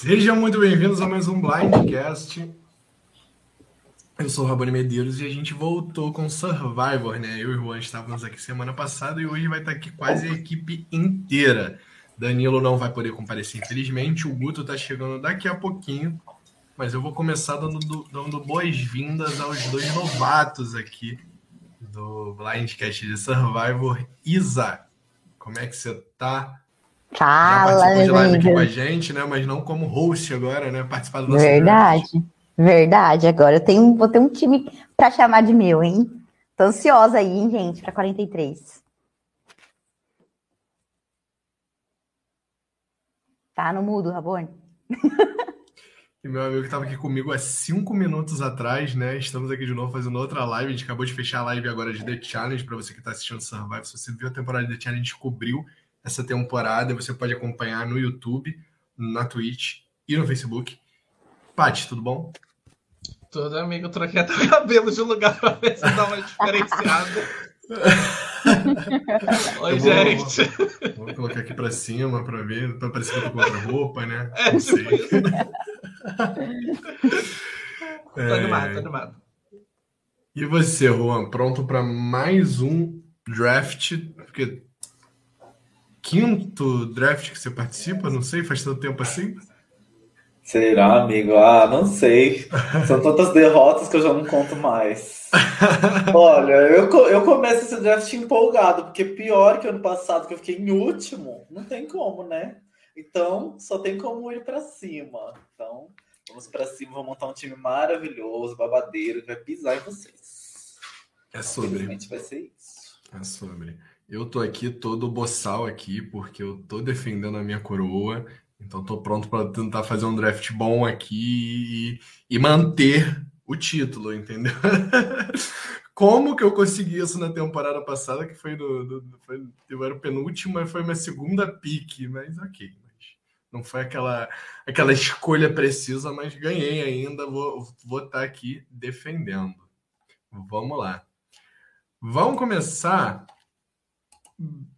Sejam muito bem-vindos a mais um Blindcast. Eu sou o Rabone Medeiros e a gente voltou com Survivor, né? Eu e o Juan estávamos aqui semana passada e hoje vai estar aqui quase a equipe inteira. Danilo não vai poder comparecer, infelizmente. O Guto está chegando daqui a pouquinho. Mas eu vou começar dando, dando boas-vindas aos dois novatos aqui do Blindcast de Survivor. Isa, como é que você tá? Fala, Já participou de live aqui com a gente, né? Mas não como host agora, né? Participar do nosso Verdade, draft. verdade. Agora eu tenho, vou ter um time para chamar de meu, hein? Tô ansiosa aí, hein, gente, para 43. Tá no mudo, Rabone? E meu amigo que estava aqui comigo há cinco minutos atrás, né? Estamos aqui de novo fazendo outra live. A gente acabou de fechar a live agora de The Challenge. Para você que está assistindo Survive, se você viu a temporada de The Challenge, a gente cobriu essa temporada. Você pode acompanhar no YouTube, na Twitch e no Facebook. Paty, tudo bom? Tudo, amigo. Eu troquei até o cabelo de lugar para ver se dá uma diferenciada. Oi, vou- gente. Vou colocar aqui para cima para ver, eu tô com outra roupa, né? É, Não tipo sei. isso. Tô É, animado, tô animado. E você, Juan, pronto para mais um draft? Porque quinto draft que você participa, não sei, faz tanto tempo assim. Será, amigo? Ah, não sei. São tantas derrotas que eu já não conto mais. Olha, eu, eu começo esse draft empolgado, porque pior que ano passado, que eu fiquei em último, não tem como, né? Então, só tem como ir pra cima. Então, vamos pra cima, vamos montar um time maravilhoso, babadeiro, que vai pisar em vocês. É sobre. Infelizmente vai ser isso. É sobre. Eu tô aqui todo boçal aqui porque eu tô defendendo a minha coroa. Então tô pronto para tentar fazer um draft bom aqui e, e manter o título, entendeu? Como que eu consegui isso na temporada passada, que foi no, no- foi, eu era o penúltimo, foi minha segunda pique, mas ok. Mas não foi aquela, aquela escolha precisa, mas ganhei ainda, vou vou estar aqui defendendo. Vamos lá. Vamos começar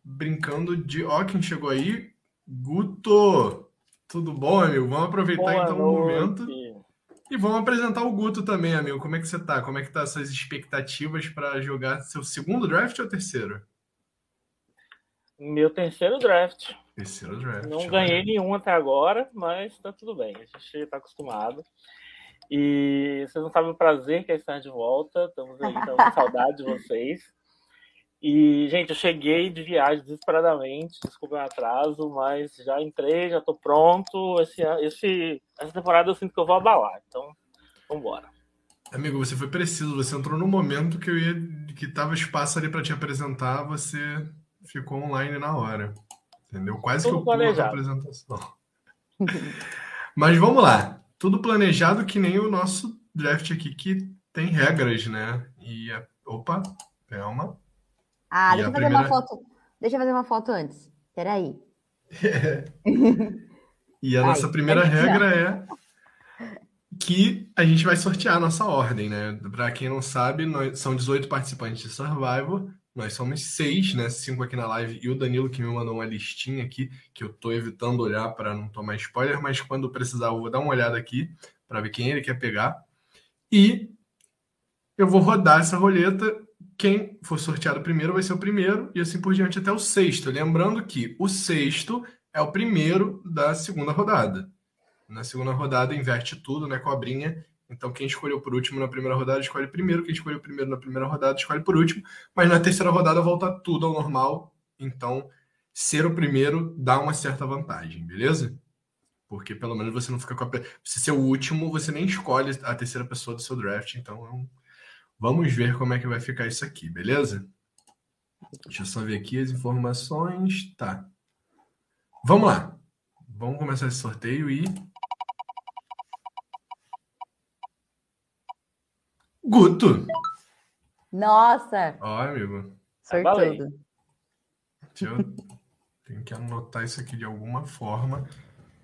brincando de. Ó, quem chegou aí? Guto! Tudo bom, amigo? Vamos aproveitar Boa então o momento noite. e vamos apresentar o Guto também, amigo. Como é que você tá? Como é que tá as suas expectativas para jogar seu segundo draft ou terceiro? Meu terceiro draft. Terceiro draft. Não olha. ganhei nenhum até agora, mas tá tudo bem. A gente tá acostumado. E vocês não sabem o prazer que é estar de volta. Estamos aí, estamos com saudade de vocês. E, gente, eu cheguei de viagem desesperadamente. Desculpa o atraso, mas já entrei, já tô pronto. Esse, esse, essa temporada eu sinto que eu vou abalar. Então, vambora. Amigo, você foi preciso. Você entrou no momento que eu ia, que tava espaço ali para te apresentar. Você ficou online na hora. Entendeu? Quase que Tudo eu pulo a planejado. apresentação. Mas vamos lá. Tudo planejado que nem o nosso draft aqui, que tem regras, né? E. Opa, calma. Ah, E deixa eu fazer uma primeira- foto. Deixa eu fazer uma foto antes. Peraí. E a Ai, nossa primeira regra é que a gente vai sortear a nossa ordem, né? Para quem não sabe, nós, são 18 participantes de Survivor. Nós somos seis, né? Cinco aqui na live e o Danilo que me mandou uma listinha aqui que eu tô evitando olhar para não tomar spoiler, mas quando precisar eu vou dar uma olhada aqui para ver quem ele quer pegar. E eu vou rodar essa roleta. Quem for sorteado primeiro vai ser o primeiro e assim por diante até o sexto. Lembrando que o sexto é o primeiro da segunda rodada. Na segunda rodada inverte tudo, né? Cobrinha. Então quem escolheu por último na primeira rodada escolhe primeiro, quem escolheu primeiro na primeira rodada escolhe por último, mas na terceira rodada volta tudo ao normal. Então ser o primeiro dá uma certa vantagem, beleza? Porque pelo menos você não fica com a. Se ser o último, você nem escolhe a terceira pessoa do seu draft. Então é um- vamos ver como é que vai ficar isso aqui, beleza? Deixa eu só ver aqui as informações. Tá. Vamos lá. Vamos começar esse sorteio e. Guto! Nossa, Ó, amigo. Sortudo. Deixa eu. Tenho que anotar isso aqui de alguma forma.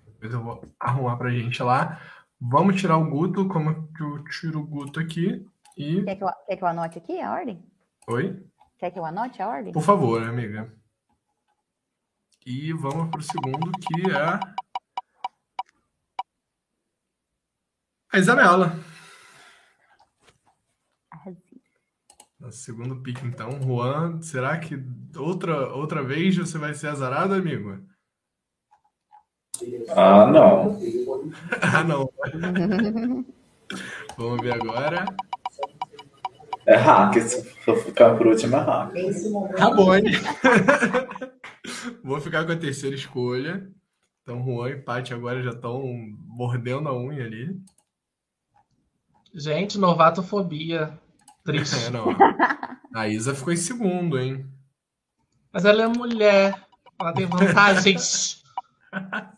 Depois eu vou arrumar pra gente lá. Vamos tirar o Guto. Como que eu tiro o Guto aqui? E. Quer que, eu, quer que eu anote aqui a ordem? Oi? Quer que eu anote a ordem? Por favor, amiga. E vamos pro segundo, que é. A Isabela. No segundo pique, então. Juan, será que outra, outra vez você vai ser azarado, amigo? Ah, não. ah, não. Vamos ver agora. É hack. Se eu ficar por último, é hack. Rabone. Vou ficar com a terceira escolha. Então, Juan e Paty agora já estão mordendo a unha ali. Gente, novatofobia. Triste. É, não. A Isa ficou em segundo, hein? Mas ela é mulher. Ela tem vantagens.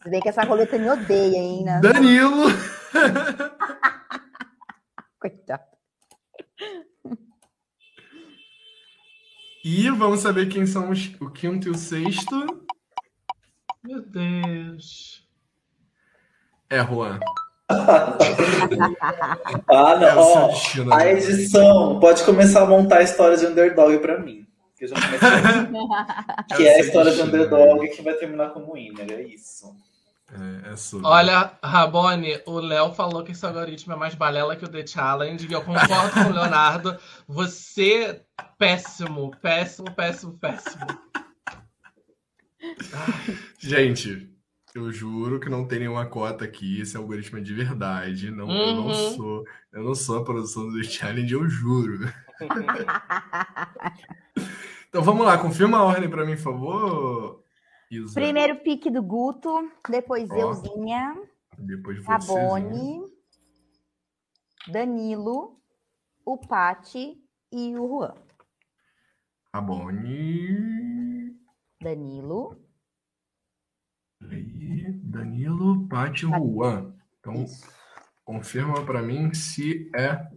Se bem que essa roleta me odeia, hein? né? Danilo. Coitado. E vamos saber quem são os, o quinto e o sexto. Meu Deus. É, Juan. Ah, É não. Ó, destino. a né? edição pode começar a montar a história de underdog pra mim. Que, eu já comecei, que é a o seu história de destino, underdog que vai terminar como winner. É isso. É, é. Olha, Rabone, o Léo falou que esse algoritmo é mais balela que o The Challenge, e eu concordo com o Leonardo. Você, péssimo, péssimo, péssimo, péssimo. Gente, eu juro que não tem nenhuma cota aqui. Esse algoritmo é de verdade. Não, Eu não Uhum. sou. Eu não sou a produção do The Challenge, eu juro. Então vamos lá, confirma a ordem pra mim, por favor. Primeiro pique do Guto, depois Ó. Euzinha, Depois. Rabone, Danilo, o Pati e o Juan. Rabone. Danilo, Aí, Danilo, Paty, Juan. Então, isso. confirma pra mim se é.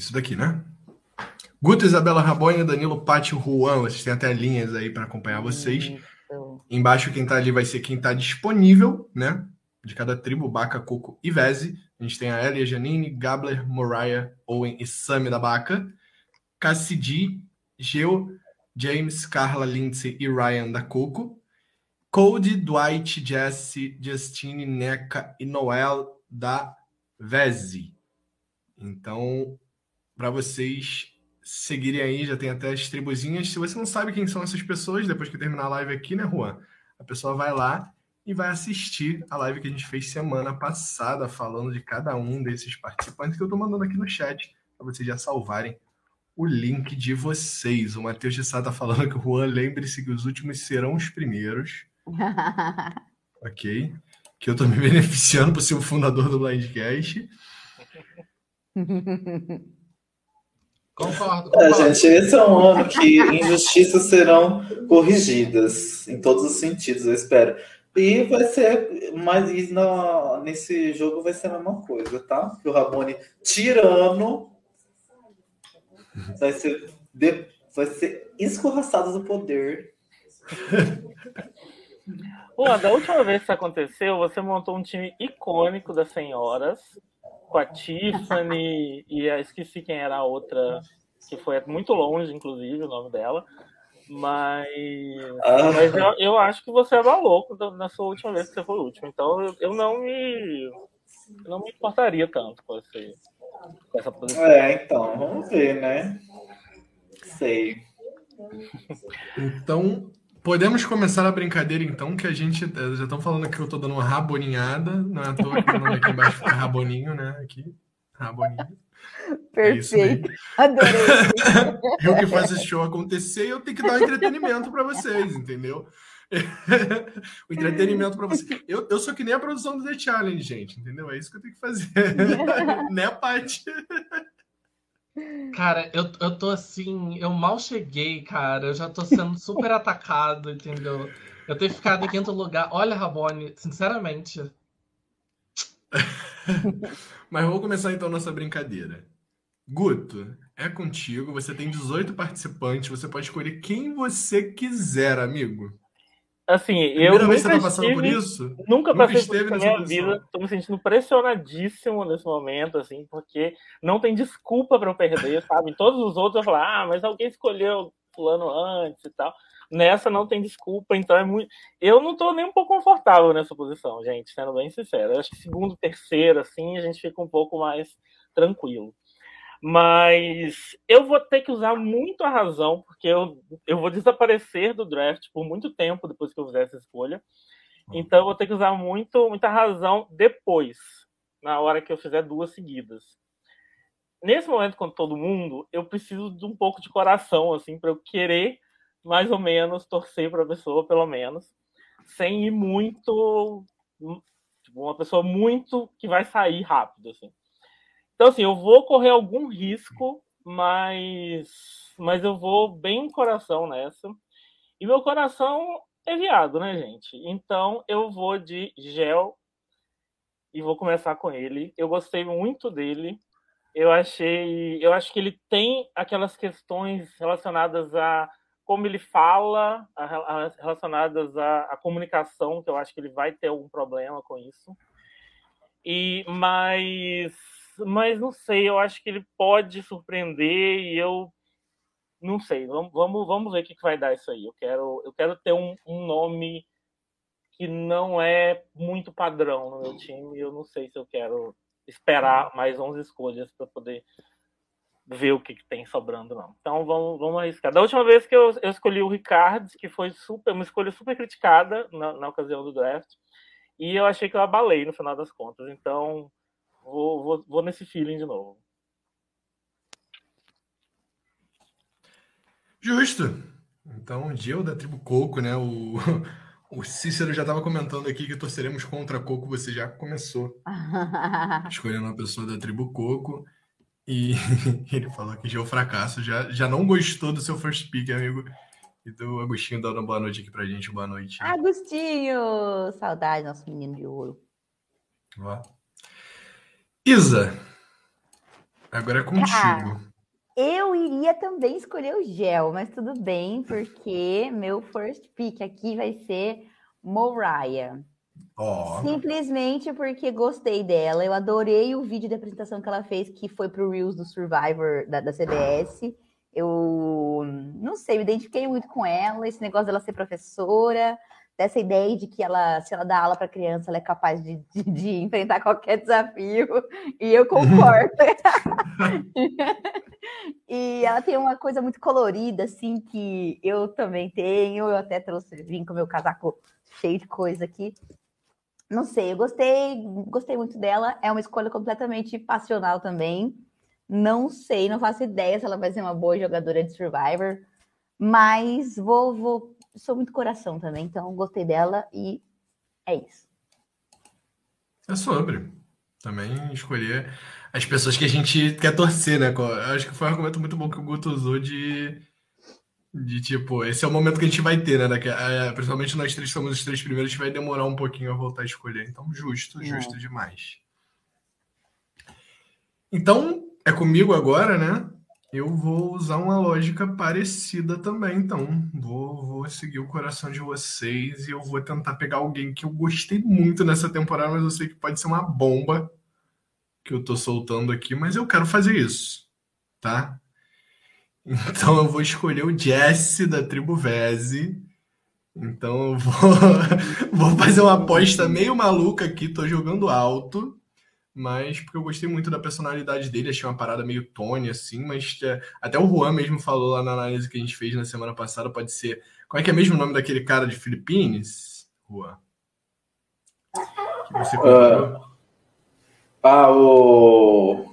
Isso daqui, né? Guto, Isabela Rabone, Danilo, Paty, Juan. Vocês têm até linhas aí para acompanhar vocês. Isso. Embaixo, quem tá ali vai ser quem tá disponível, né? De cada tribo, Baca, Coco e Veze. A gente tem a Elia, Janine, Gabler, Moriah, Owen e Sammy da Baca. Cassidy, Geo, James, Carla, Lindsay e Ryan da Coco. Cody, Dwight, Jesse, Justine, Neca e Noel da Veze. Então, para vocês seguirem aí, já tem até as tribuzinhas. Se você não sabe quem são essas pessoas, depois que terminar a live aqui, né, Juan? A pessoa vai lá e vai assistir a live que a gente fez semana passada, falando de cada um desses participantes que eu tô mandando aqui no chat, para vocês já salvarem o link de vocês. O Matheus de Sá tá falando que o Juan, lembre-se que os últimos serão os primeiros, ok? Que eu tô me beneficiando por ser o fundador do Blindcast. Concordo, É, concordo. gente, esse é um ano que injustiças serão corrigidas em todos os sentidos, eu espero. E vai ser, mas na- nesse jogo vai ser a mesma coisa, tá? Que o Rabone tirano vai ser, de- vai ser escorraçado do poder. Juan, da última vez que isso aconteceu, você montou um time icônico das senhoras, com a Tiffany e a, esqueci quem era a outra, que foi muito longe, inclusive, o nome dela. Mas, Ah, mas eu, eu acho que você é maluco na sua última vez que você foi o último. Então eu, eu não me eu não me importaria tanto com, esse, com essa posição. é, então, vamos ver, né? Sei. Então, podemos começar a brincadeira, então, que a gente. eh, Já estão falando que eu tô dando uma raboninhada, não é à toa que o nome aqui embaixo fica raboninho, né? Aqui. Raboninho. É Perfeito. aí. Adorei. Eu que faço esse show acontecer, eu tenho que dar um entretenimento para vocês, entendeu? o entretenimento para vocês. Eu, eu sou que nem a produção do The Challenge, gente, entendeu? É isso que eu tenho que fazer. né, Paty? Cara, eu, eu tô assim, eu mal cheguei, cara. Eu já tô sendo super atacado, entendeu? Eu ter ficado em quinto lugar. Olha, Rabone, sinceramente. Mas vamos começar então nossa brincadeira. Guto, é contigo. Você tem 18 participantes. Você pode escolher quem você quiser, amigo. Assim, eu Primeira vez nunca você tá estive- isso? Nunca Nunca passei por isso na minha vida. Tô me sentindo pressionadíssimo nesse momento, assim, porque não tem desculpa pra eu perder, sabe? Todos os outros eu falo, ah, mas alguém escolheu fulano antes e tal. Nessa não tem desculpa, então é muito. Eu não tô nem um pouco confortável nessa posição, gente, sendo bem sincero. Eu acho que segundo, terceiro, assim, a gente fica um pouco mais tranquilo. Mas eu vou ter que usar muito a razão, porque eu, eu vou desaparecer do draft por muito tempo depois que eu fizer essa escolha. Então eu vou ter que usar muito, muita razão depois, na hora que eu fizer duas seguidas. Nesse momento, com todo mundo, eu preciso de um pouco de coração, assim, para eu querer mais ou menos torcer para a pessoa, pelo menos, sem ir muito. Tipo, uma pessoa muito que vai sair rápido, assim. Então, assim, eu vou correr algum risco, mas, mas eu vou bem coração nessa. E meu coração é viado, né, gente? Então eu vou de gel e vou começar com ele. Eu gostei muito dele. Eu achei, eu acho que ele tem aquelas questões relacionadas a como ele fala, relacionadas à, à comunicação, que eu acho que ele vai ter algum problema com isso. E mas mas não sei, eu acho que ele pode surpreender e eu não sei. Vamos, vamos, vamos ver o que, vai dar isso aí. Eu quero, eu quero ter um, um nome que não é muito padrão no meu time. Eu não sei se eu quero esperar mais 11 escolhas para poder ver o que, que, tem sobrando, não. Então vamos, vamos arriscar. Da última vez que eu, eu escolhi o Ricardo, que foi super, uma escolha super criticada na, na ocasião do draft, e eu achei que eu abalei no final das contas. Então Vou, vou, vou nesse feeling de novo. Justo. Então, Gil da tribo Coco, né? O, o Cícero já estava comentando aqui que torceremos contra Coco. Você já começou escolhendo uma pessoa da tribo Coco. E ele falou que já é o fracasso. Já, já não gostou do seu first pick, amigo. E do Agostinho dando uma boa noite aqui pra gente. Boa noite. Agostinho! Saudade, nosso menino de ouro. Ó. Isa, agora é contigo. eu iria também escolher o gel, mas tudo bem, porque meu first pick aqui vai ser Moriah. Oh. Simplesmente porque gostei dela. Eu adorei o vídeo de apresentação que ela fez, que foi pro Reels do Survivor da, da CBS. Eu não sei, me identifiquei muito com ela, esse negócio dela ser professora dessa ideia de que ela, se ela dá aula para criança, ela é capaz de, de, de, enfrentar qualquer desafio, e eu concordo. e ela tem uma coisa muito colorida, assim, que eu também tenho, eu até trouxe, vim com meu casaco cheio de coisa aqui. Não sei, eu gostei, gostei muito dela, é uma escolha completamente passional também. Não sei, não faço ideia se ela vai ser uma boa jogadora de Survivor, mas vou, vou sou muito coração também, então gostei dela e é isso. É sobre. Também escolher as pessoas que a gente quer torcer, né? Eu acho que foi um argumento muito bom que o Guto usou de, de tipo, esse é o momento que a gente vai ter, né? É, principalmente nós três somos os três primeiros, a gente vai demorar um pouquinho a voltar a escolher. Então, justo, justo é. demais. Então, é comigo agora, né? Eu vou usar uma lógica parecida também, então. Vou, vou seguir o coração de vocês e eu vou tentar pegar alguém que eu gostei muito nessa temporada, mas eu sei que pode ser uma bomba que eu tô soltando aqui, mas eu quero fazer isso, tá? Então eu vou escolher o Jesse da tribo Vese. Então eu vou, vou fazer uma aposta meio maluca aqui, tô jogando alto mas porque eu gostei muito da personalidade dele, achei uma parada meio Tony, assim, mas é, até o Juan mesmo falou lá na análise que a gente fez na semana passada, pode ser. Qual é que é mesmo o nome daquele cara de Filipinas, Juan? Que você uh, ah, o.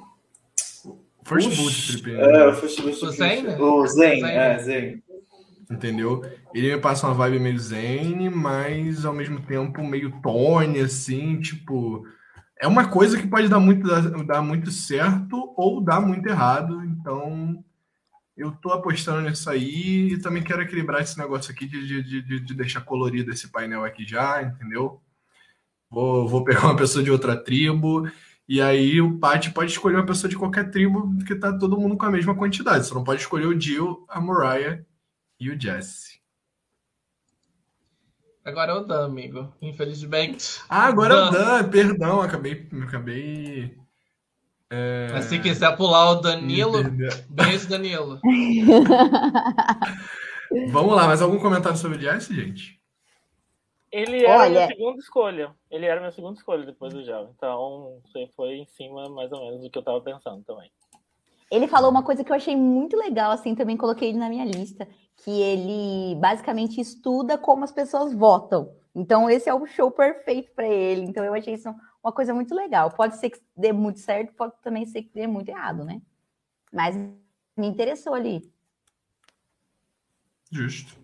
First Boot de Filipinas. É, o First Boot o Zen, né? O Zen, é, Zen. Entendeu? Ele me passa uma vibe meio Zen, mas ao mesmo tempo meio Tony, assim, tipo é uma coisa que pode dar muito, dar, muito certo ou dar muito errado. Então, eu tô apostando nisso aí e também quero equilibrar esse negócio aqui de, de, de, de deixar colorido esse painel aqui já, entendeu? Vou, vou pegar uma pessoa de outra tribo. E aí o Pat pode escolher uma pessoa de qualquer tribo, porque tá todo mundo com a mesma quantidade. Você não pode escolher o Jill, a Mariah e o Jesse. Agora é o Dan, amigo. Infelizmente. Ah, agora Dan. é o Dan. Perdão, acabei. acabei é... Mas se quiser pular o Danilo, beijo, Danilo. Vamos lá, mais algum comentário sobre o Jesse, gente? Ele era Olha- minha segunda escolha. Ele era minha segunda escolha depois do Gel. Então, você foi em cima mais ou menos do que eu tava pensando também. Ele falou uma coisa que eu achei muito legal, assim, também coloquei ele na minha lista, que ele basicamente estuda como as pessoas votam. Então, esse é o show perfeito para ele. Então, eu achei isso uma coisa muito legal. Pode ser que dê muito certo, pode também ser que dê muito errado, né? Mas me interessou ali. Justo.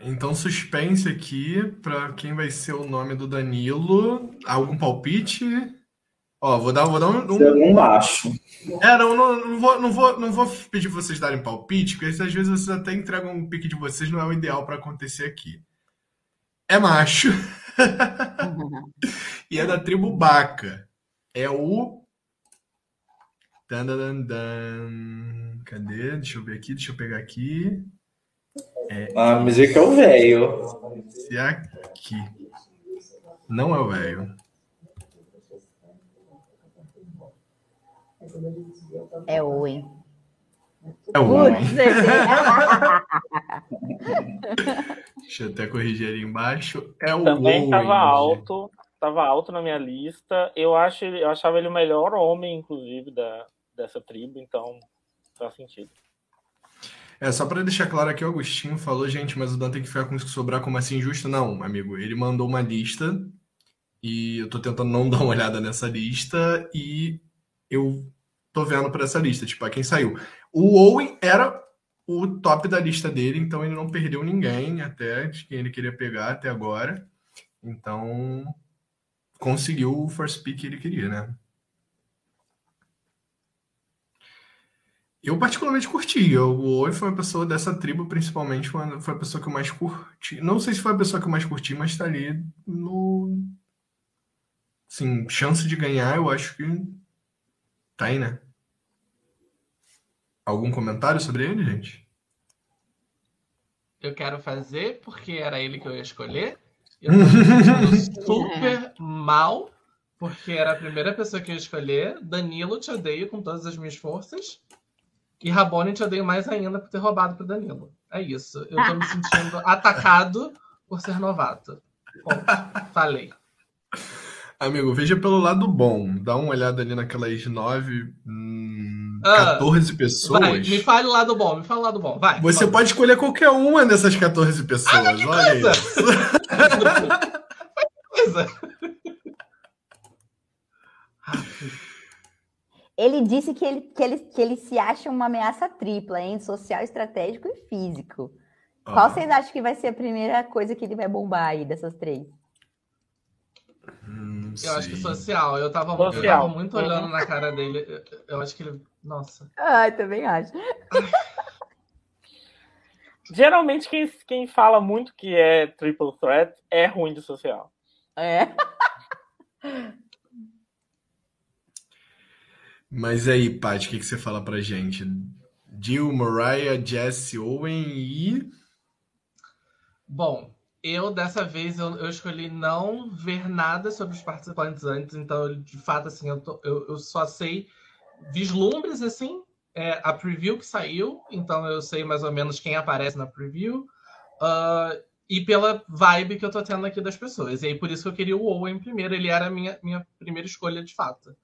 Então, suspense aqui para quem vai ser o nome do Danilo. Algum palpite? Ó, vou dar, vou dar um. um- Eu não acho. É, não, não, não vou, não, vou, não vou pedir pra vocês darem palpite, porque às vezes vocês até entregam um pique de vocês, não é o ideal para acontecer aqui. É macho e é da tribo Baca. É o. Dan, dan, dan. Cadê? Deixa eu ver aqui, deixa eu pegar aqui. Ah, me diga que é o velho. Esse aqui. Não é o velho. É Owen. É o homem. Putz, certeza. Deixa eu até corrigir ali embaixo. É o Também Owen, tava gente. alto. Tava alto na minha lista. Eu, acho, eu achava ele o melhor homem, inclusive, da, dessa tribo. Então, faz sentido. É, só pra deixar claro aqui, o Agostinho falou, gente, mas o Dan tem que ficar com isso que sobrar como assim justo? Não, amigo, ele mandou uma lista e eu tô tentando não dar uma olhada nessa lista e eu tô vendo por essa lista, tipo, a quem saiu. O Owen era o top da lista dele, então ele não perdeu ninguém até de quem ele queria pegar até agora. Então, conseguiu o first pick que ele queria, né? Eu particularmente curti. O Oi foi uma pessoa dessa tribo, principalmente, foi a pessoa que eu mais curti. Não sei se foi a pessoa que eu mais curti, mas tá ali no. Sim, chance de ganhar, eu acho que tá aí, né? Algum comentário sobre ele, gente? Eu quero fazer porque era ele que eu ia escolher. Eu tô super mal, porque era a primeira pessoa que eu ia escolher. Danilo, te odeio com todas as minhas forças. E Rabone, te odeio mais ainda por ter roubado pro Danilo. É isso. Eu tô me sentindo atacado por ser novato. Ponto. Falei. Amigo, veja pelo lado bom. Dá uma olhada ali naquelas nove, hum, Ah, 14 pessoas. Vai, me fale o lado bom, me fala o lado bom. Vai. Você pode escolher qualquer uma dessas 14 pessoas. Olha coisa! isso. Coisa. Ele disse que ele, que, ele, que ele se acha uma ameaça tripla, hein? Social, estratégico e físico. Qual Ó, vocês acham que vai ser a primeira coisa que ele vai bombar aí dessas três? Hum, Eu acho que social. Eu tava, eu Social. tava muito olhando na cara dele. Eu, eu acho que ele. Nossa. Ah, também acho. Geralmente, quem, quem fala muito que é triple threat é ruim de social. É. Mas aí, Paty, o que, que você fala pra gente? Jill, Mariah, Jesse, Owen e. Bom, eu dessa vez eu, eu escolhi não ver nada sobre os participantes antes, então de fato assim eu, tô- eu, só sei vislumbres assim, é, a preview que saiu, então eu sei mais ou menos quem aparece na preview ah, e pela vibe que eu tô tendo aqui das pessoas. E aí por isso que eu queria o Owen primeiro, ele era a minha minha primeira escolha de fato.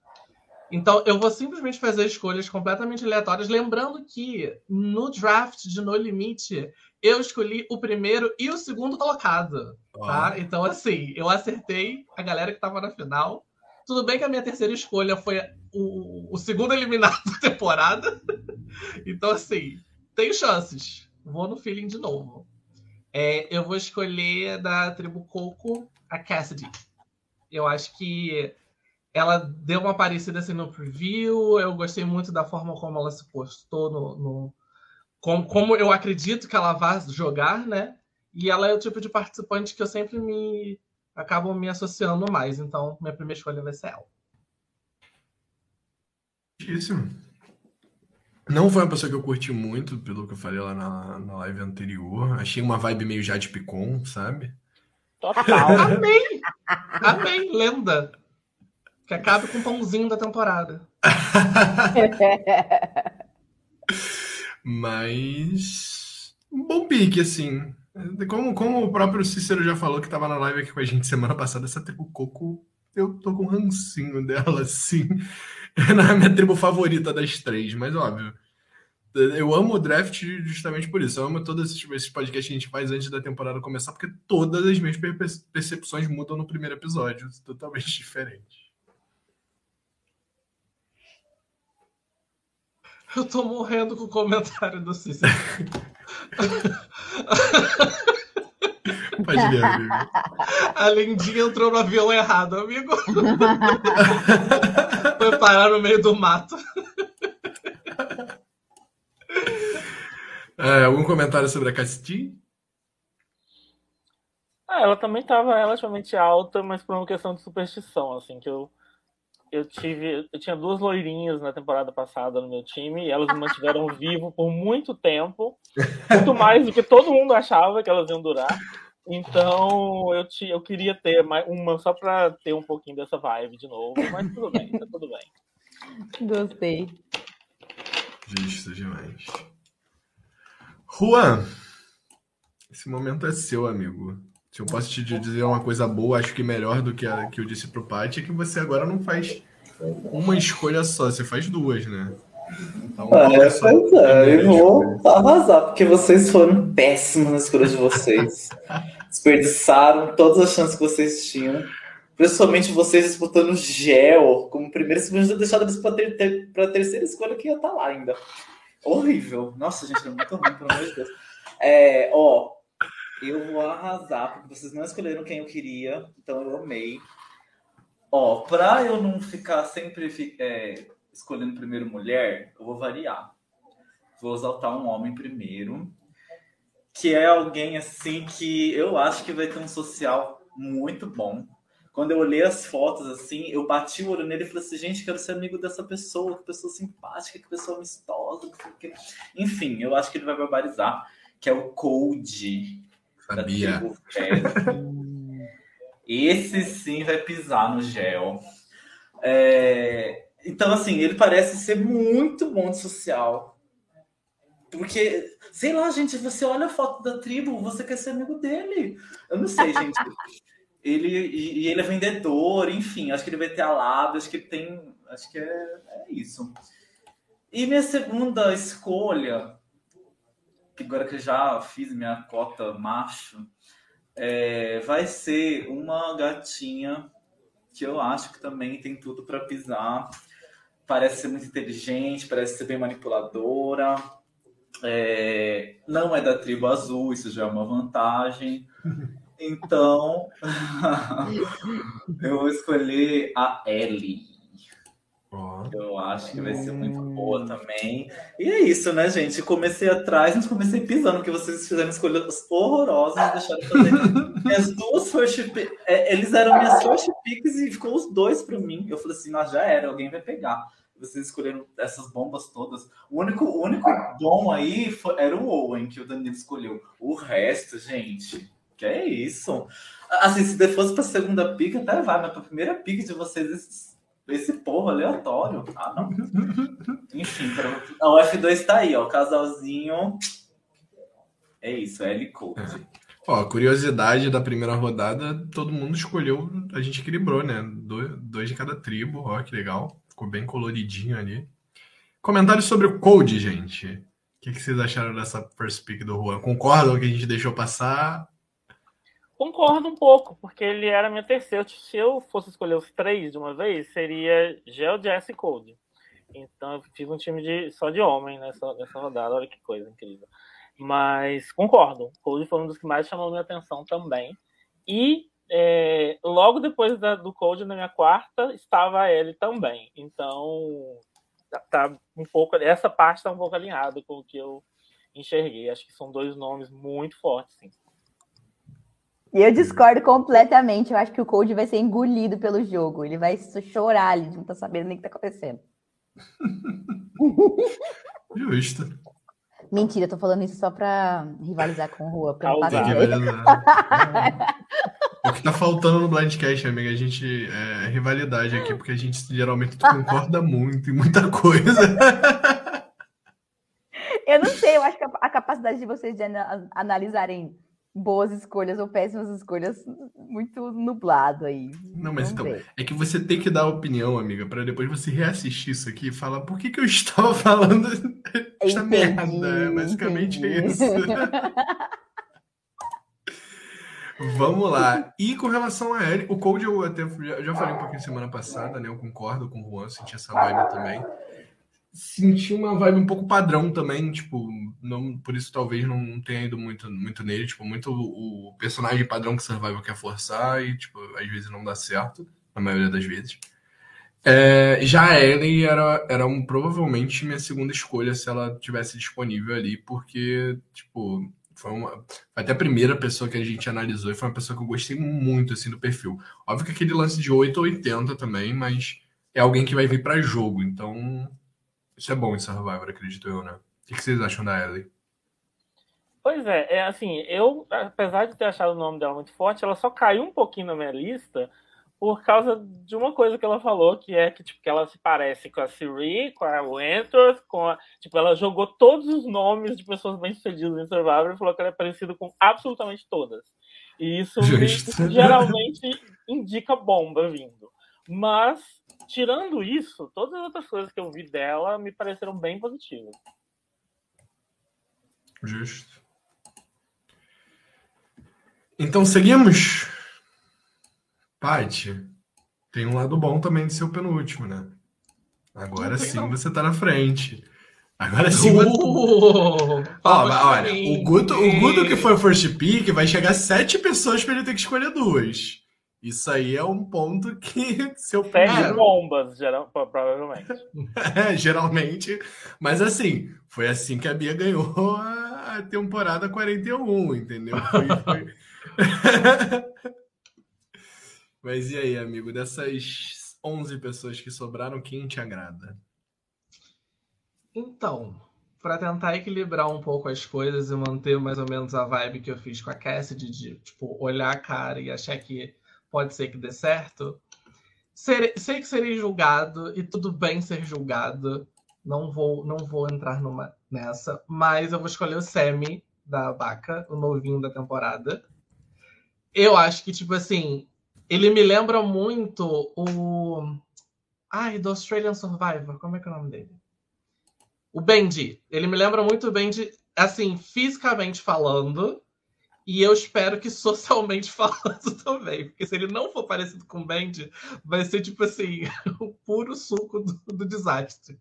Então, eu vou simplesmente fazer escolhas completamente aleatórias, lembrando que no draft de No Limite, eu escolhi o primeiro e o segundo colocado, tá? Então, assim, eu acertei a galera que tava na final. Tudo bem que a minha terceira escolha foi o, o segundo eliminado da temporada. Então, assim, tem chances. Vou no feeling de novo. É, eu vou escolher da tribo Coco a Cassidy. Eu acho que ela deu uma parecida assim no preview. Eu gostei muito da forma como ela se postou no. no- como, como eu acredito que ela vai jogar, né? E ela é o tipo de participante que eu sempre me acabo me associando mais. Então, minha primeira escolha vai ser ela. Muitíssimo. Não foi uma pessoa que eu curti muito, pelo que eu falei lá na, na live anterior. Achei uma vibe meio Jade Picon, sabe? Total. Amém! Amém, lenda! Que acabe com o pãozinho da temporada. Mas. Um bom pique, assim. Como, como o próprio Cícero já falou que estava na live aqui com a gente semana passada, essa tribo Coco, eu tô com um rancinho dela, assim. É a minha tribo favorita das três, mas óbvio. Eu amo o draft justamente por isso. Eu amo todos esses podcasts que a gente faz antes da temporada começar, porque todas as minhas percepções mudam no primeiro episódio. Totalmente diferente. Eu tô morrendo com o comentário do Cícero. Pode ler, amigo. A Lindinha entrou no avião errado, amigo. Foi parar no meio do mato. É, algum comentário sobre a Casti? Ah, ela também estava relativamente alta, mas por uma questão de superstição, assim, que eu eu tive, eu tinha duas loirinhas na temporada passada no meu time e elas me mantiveram vivo por muito tempo, muito mais do que todo mundo achava que elas iam durar. Então eu, te, eu queria ter mais uma só para ter um pouquinho dessa vibe de novo, mas tudo bem, tá tudo bem. Gostei. Justo demais. Juan, esse momento é seu, amigo. Se eu posso te dizer uma coisa boa, acho que melhor do que a que eu disse pro Paty, é que você agora não faz uma escolha só, você faz duas, né? Então, ah, é, pois é, eu vou arrasar, porque vocês foram péssimos nas escolhas de vocês. Desperdiçaram todas as chances que vocês tinham. Principalmente vocês disputando gel como primeira escolha, já deixaram eles para ter, ter, a terceira escolha que ia estar tá lá ainda. Horrível. Nossa, gente, é muito ruim, pelo amor de Deus. É, ó, eu vou arrasar, porque vocês não escolheram quem eu queria, então eu amei. Ó, pra eu não ficar sempre é, escolhendo primeiro mulher, eu vou variar. Vou exaltar um homem primeiro, que é alguém assim que eu acho que vai ter um social muito bom. Quando eu olhei as fotos assim, eu bati o olho nele e falei assim, gente, quero ser amigo dessa pessoa, que pessoa simpática, que pessoa amistosa, enfim, eu acho que ele vai barbarizar, que é o Cold. Sabia. Esse sim vai pisar no gel. É... Então, assim, ele parece ser muito bom de social. Porque, sei lá, gente, você olha a foto da tribo, você quer ser amigo dele. Eu não sei, gente. ele e, e, ele é vendedor, enfim, acho que ele vai ter a lábia, acho que ele tem. Acho que é, é isso. E minha segunda escolha, agora que eu já fiz minha cota macho, é, vai ser uma gatinha que eu acho que também tem tudo para pisar parece ser muito inteligente, parece ser bem manipuladora. É, não é da tribo azul, isso já é uma vantagem. Então, eu vou escolher a Ellie. Eu acho que vai ser muito boa também. E é isso, né, gente? Comecei atrás, mas comecei pisando, porque vocês fizeram escolhas horrorosas, deixaram fazer minhas duas first é, Eles eram minhas first picks e ficou os dois para mim. Eu falei assim, mas já era, alguém vai pegar vocês escolheram essas bombas todas. O único, o único bom aí foi, era o Owen que o Danilo escolheu. O resto, gente, que é isso? Assim, se fosse pra segunda pick, até vai, mas pra primeira pick de vocês, esse, povo aleatório. Ah, não. Enfim, pra, o F2 tá aí, ó. O casalzinho. É isso, é L Code. É. Ó, curiosidade da primeira rodada, todo mundo escolheu, a gente equilibrou, né? Dois, dois de cada tribo, ó, que legal. Ficou bem coloridinho ali. Comentários sobre o Code, gente. O que, que vocês acharam dessa first pick do Juan? Concordam que a gente deixou passar? Concordo um pouco, porque ele era minha terceira. Se eu fosse escolher os três de uma vez, seria Gel, Jess e Code. Então eu fiz um time de, só de homem nessa, nessa rodada. Olha que coisa incrível. Mas concordo. Code foi um dos que mais chamou minha atenção também. E é, logo depois da, do Code, na minha quarta, estava a Ellie também. Então, tá, tá um pouco. Essa parte está um pouco alinhada com o que eu enxerguei. Acho que são dois nomes muito fortes, sim. E eu discordo completamente. Eu acho que o Code vai ser engolido pelo jogo. Ele vai chorar ali, não tá sabendo nem o que tá acontecendo. Justo. Mentira, tô falando isso só pra rivalizar com o Rua. Pra não O que tá faltando no Blindcast, amiga, a gente é rivalidade aqui, porque a gente geralmente concorda muito em muita coisa. Eu não sei, eu acho que a capacidade de vocês de analisarem boas escolhas ou péssimas escolhas muito nublado aí. Não, mas Vamos então, ver. é que você tem que dar opinião, amiga, para depois você reassistir isso aqui e falar por que, que eu estava falando esta merda. É basicamente entendi. isso. Vamos lá. E com relação a ele, o Cold eu até já, já falei um pouquinho semana passada, né? Eu concordo com o Juan, senti essa vibe também senti uma vibe um pouco padrão também, tipo, não, por isso talvez não tenha ido muito, muito nele, tipo, muito o personagem padrão que Survival quer forçar e, tipo, às vezes não dá certo, na maioria das vezes. É, já a Ellie era, era um, provavelmente minha segunda escolha se ela tivesse disponível ali, porque, tipo, foi, uma, até a primeira pessoa que a gente analisou e foi uma pessoa que eu gostei muito, assim, do perfil. Óbvio que aquele lance de 8 ou 80 também, mas é alguém que vai vir para jogo, então isso é bom em Survivor, acredito eu, né? O que vocês acham da Ellie? Pois é, é assim, eu, apesar de ter achado o nome dela muito forte, ela só caiu um pouquinho na minha lista por causa de uma coisa que ela falou, que é que, tipo, que ela se parece com a Siri, com a Wentworth, com a... Tipo, ela jogou todos os nomes de pessoas bem-sucedidas em Survivor e falou que ela é parecida com absolutamente todas. E isso me, geralmente indica bomba vindo. Mas tirando isso, todas as outras coisas que eu vi dela me pareceram bem positivas. Justo. Então seguimos. Paty, tem um lado bom também de ser o penúltimo, né? Agora sim não. você tá na frente. Agora sim. Uh, olha, o Guto, o Guto que foi o first pick vai chegar sete pessoas para ele ter que escolher duas. Isso aí é um ponto que seu Sete bombas, geral, provavelmente. é, geralmente. Mas assim, foi assim que a Bia ganhou a temporada 41, entendeu? Foi, foi... Mas e aí, amigo? Dessas 11 pessoas que sobraram, quem te agrada? Então, para tentar equilibrar um pouco as coisas e manter mais ou menos a vibe que eu fiz com a Cassidy de, tipo, olhar a cara e achar que pode ser que dê certo. Serei, sei que serei julgado e tudo bem ser julgado. Não vou, não vou entrar numa, nessa, mas eu vou escolher o Semi da Vaca, o novinho da temporada. Eu acho que, tipo assim, ele me lembra muito o. Ai, do Australian Survivor, como é que é o nome dele? O Benji. Ele me lembra muito o Benji, assim, fisicamente falando, e eu espero que socialmente falando também, porque se ele não for parecido com o Band, vai ser tipo assim, o puro suco do, do desastre.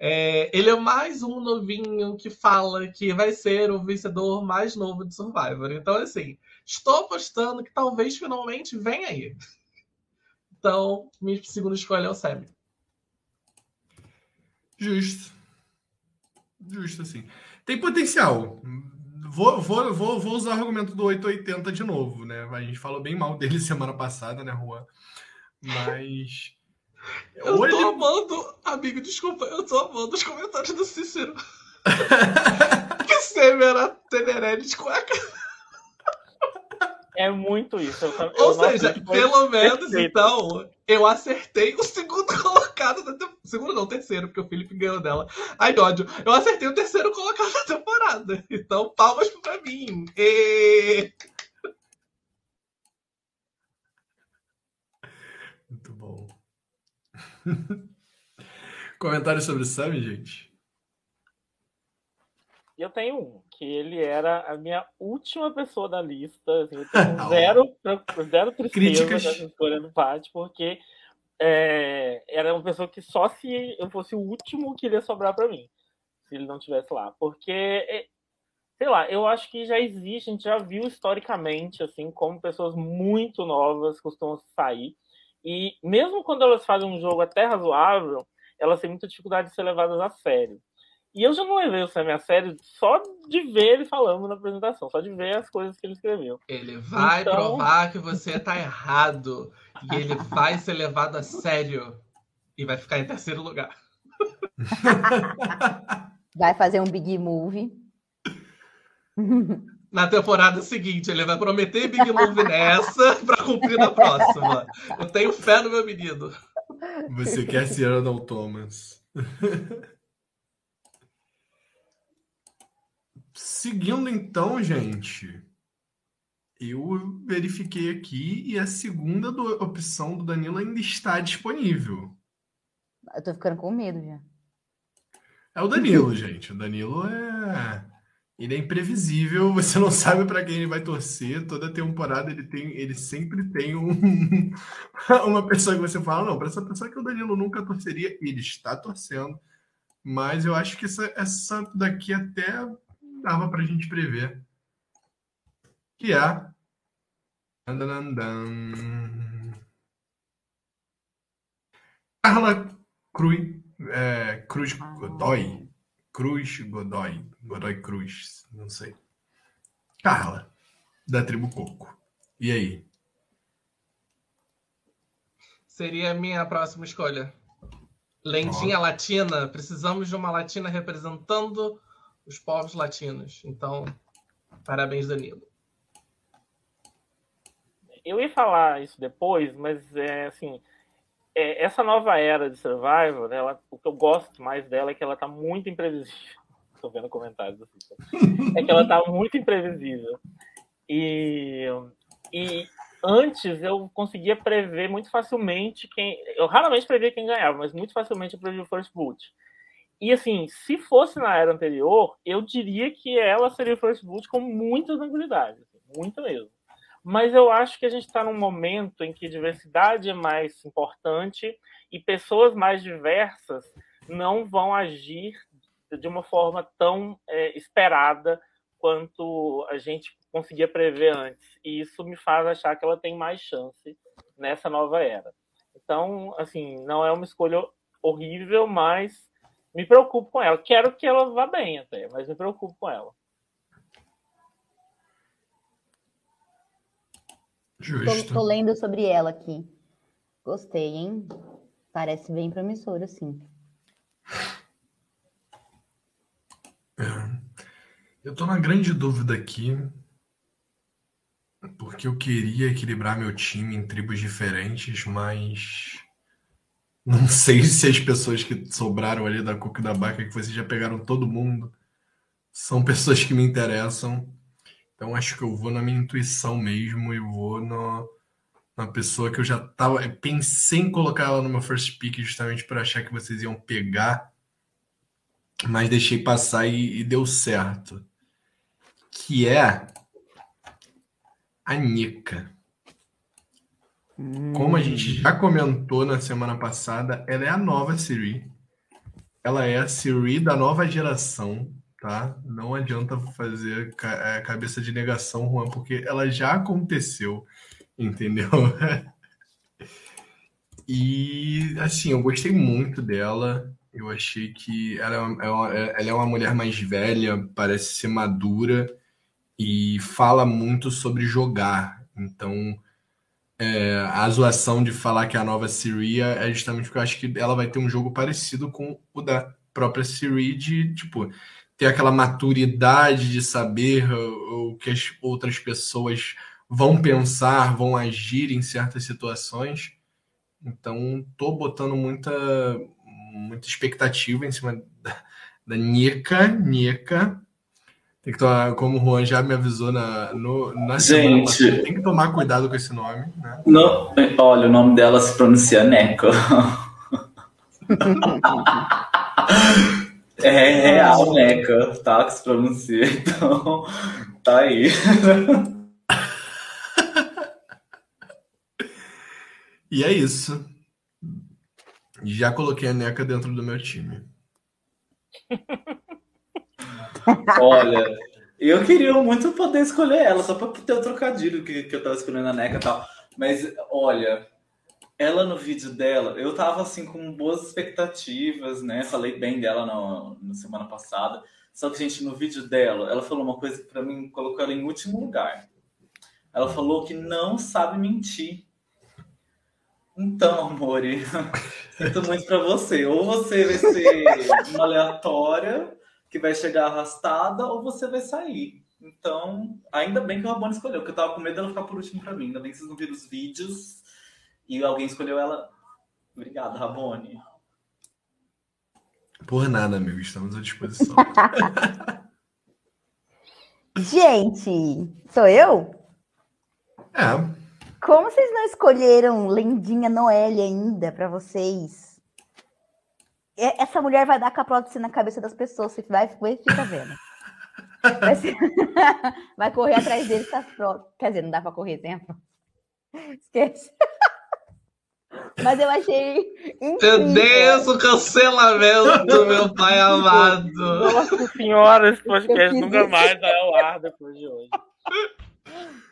É, ele é mais um novinho que fala que vai ser o vencedor mais novo de Survivor. Então, assim, estou apostando que talvez finalmente venha aí. Então, minha segunda escolha é o Sam. Justo. Justo, assim. Tem potencial. Vou, vou, vou, vou usar o argumento do 880 de novo, né? A gente falou bem mal dele semana passada, né, Juan? Mas. Eu tô ele... amando, amigo, desculpa, eu tô amando os comentários do Cícero. que Semi era Tenerelli de cueca. É muito isso. Eu, eu Ou seja, pelo menos, perfeito. então, eu acertei o segundo colocado da temporada. Segundo não, terceiro, porque o Felipe ganhou dela. Ai, ódio. Eu acertei o terceiro colocado da temporada. Então, palmas pra mim. E... Muito bom. Comentário sobre o Sammy, gente? Eu tenho um, que ele era a minha última pessoa da lista. Assim, eu tenho zero, zero tristeza nessa escolha do Pat, porque é, era uma pessoa que só se eu fosse o último que ia sobrar para mim, se ele não tivesse lá. Porque, é, sei lá, eu acho que já existe, a gente já viu historicamente, assim, como pessoas muito novas costumam sair. E mesmo quando elas fazem um jogo até razoável, elas têm muita dificuldade de ser levadas a sério. E eu já não levei o Sam a sério só de ver ele falando na apresentação, só de ver as coisas que ele escreveu. Ele vai então... provar que você tá errado. E ele vai ser levado a sério. E vai ficar em terceiro lugar. Vai fazer um big movie. Na temporada seguinte, ele vai prometer big movie nessa para cumprir na próxima. Eu tenho fé no meu menino. Você quer ser Arnold Thomas. Seguindo então, gente, eu verifiquei aqui e a segunda do- opção do Danilo ainda está disponível. Eu tô ficando com medo já. É o Danilo, gente. O Danilo é. Ele é imprevisível, você não sabe para quem ele vai torcer. Toda temporada ele tem, ele sempre tem um, uma pessoa que você fala, não, para essa pessoa que o Danilo nunca torceria, ele está torcendo. Mas eu acho que essa, essa daqui até dava pra gente prever. Que é. Carla Cruz, é, Cruz Godoy. Cruz Godoy. Godoy Cruz. Não sei. Carla, da tribo Coco. E aí? Seria a minha próxima escolha. Lentinha latina. Precisamos de uma latina representando os povos latinos. Então, parabéns, Danilo. Eu ia falar isso depois, mas é assim, é, essa nova era de Survivor, né, ela- o que eu gosto mais dela é que ela tá muito imprevisível. Tô vendo comentários assim. tá? É que ela tá muito imprevisível. E, e antes eu conseguia prever muito facilmente quem. Eu raramente previa quem ganhava, mas muito facilmente eu previ o First Boot. E assim, se fosse na era anterior, eu diria que ela seria o First Boot com muita tranquilidade. assim, Muita mesmo. Mas eu acho que a gente está num momento em que diversidade é mais importante e pessoas mais diversas não vão agir de uma forma tão é, esperada quanto a gente conseguia prever antes. E isso me faz achar que ela tem mais chance nessa nova era. Então, assim, não é uma escolha horrível, mas me preocupo com ela. Quero que ela vá bem até, mas me preocupo com ela. Tô, Justo. tô lendo sobre ela aqui. Gostei, hein? Parece bem promissora, sim. É. Eu tô na grande dúvida aqui, porque eu queria equilibrar meu time em tribos diferentes, mas não sei se as pessoas que sobraram ali da Cuca e da Baca, que vocês já pegaram todo mundo, são pessoas que me interessam. Então acho que eu vou na minha intuição mesmo e vou no, na pessoa que eu já tava. Eu pensei em colocar ela no meu first pick justamente por achar que vocês iam pegar mas deixei passar e, e deu certo. Que é a Nika. Como a gente já comentou na semana passada, ela é a nova Siri. Ela é a Siri da nova geração, tá? Não adianta fazer ca- é, cabeça de negação, Juan, porque ela já aconteceu, entendeu? E assim, eu gostei muito dela. Eu achei que ela é uma, é uma- ela é uma mulher mais velha, parece ser madura e fala muito sobre jogar. Então, é, a zoação de falar que é a nova Siri é justamente porque eu acho que ela vai ter um jogo parecido com o da própria Siri, de tipo, ter aquela maturidade de saber o, o que as outras pessoas vão pensar, vão agir em certas situações. Então, tô botando muita, muita expectativa em cima da, da Nika. Nika. Tem que tomar, como o Juan já me avisou na, no, na Gente. passada, tem que tomar cuidado com esse nome, né? No- olha, o nome dela se pronuncia Neco. É real, Neca, tá? Que se pronuncia. Então, tá aí. E é isso. Já coloquei a Neca dentro do meu time. Olha, eu queria muito poder escolher ela, só pra ter o trocadilho que, que eu tava escolhendo a Neca e tal. Mas, olha, ela no vídeo dela, eu tava assim com boas expectativas, né? Falei bem dela no, na semana passada. Só que, gente, no vídeo dela, ela falou uma coisa que pra mim colocou ela em último lugar. Ela falou que não sabe mentir. Então, amore, sinto muito pra você. Ou você vai ser uma aleatória que vai chegar arrastada, ou você vai sair. Então, ainda bem que a Rabone escolheu, porque eu tava com medo dela ficar por último pra mim. Ainda bem que vocês não viram os vídeos e alguém escolheu ela. Obrigado, Rabone. Por nada, amigo. Estamos à disposição. Gente, sou eu? É. Como vocês não escolheram Lendinha Noelle ainda para vocês? É, essa mulher vai dar com a prótese na cabeça das pessoas, você vai, ficar vendo. Vai, ser... vai, correr atrás dele com as próteses. Quer dizer, não dá para correr tempo. Esquece. Mas eu achei. Incrível. Meu Deus, o cancelamento, meu pai amado. Nossa senhora, esse podcast nunca mais vai ao ar depois de hoje.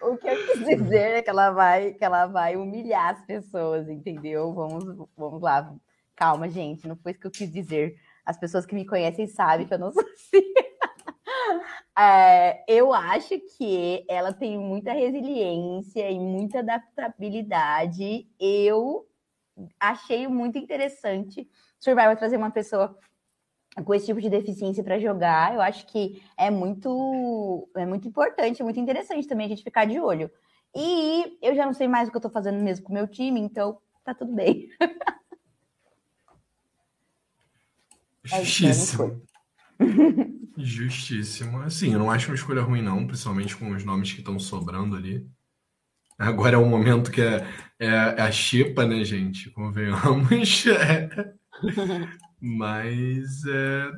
O que eu quis dizer é que ela vai, que ela vai humilhar as pessoas, entendeu? Vamos, vamos lá. Calma, gente, não foi isso que eu quis dizer. As pessoas que me conhecem sabem que eu não sou assim. É, eu acho que ela tem muita resiliência e muita adaptabilidade. Eu achei muito interessante Survivor trazer uma pessoa com esse tipo de deficiência para jogar. Eu acho que é muito, é muito importante, é muito interessante também a gente ficar de olho. E eu já não sei mais o que eu estou fazendo mesmo com o meu time, então tá tudo bem. É Justíssimo. Justíssimo. Assim, eu não acho uma escolha ruim, não, principalmente com os nomes que estão sobrando ali. Agora é o momento que é, é, é a Xepa, né, gente? Convenhamos. É. Mas, é,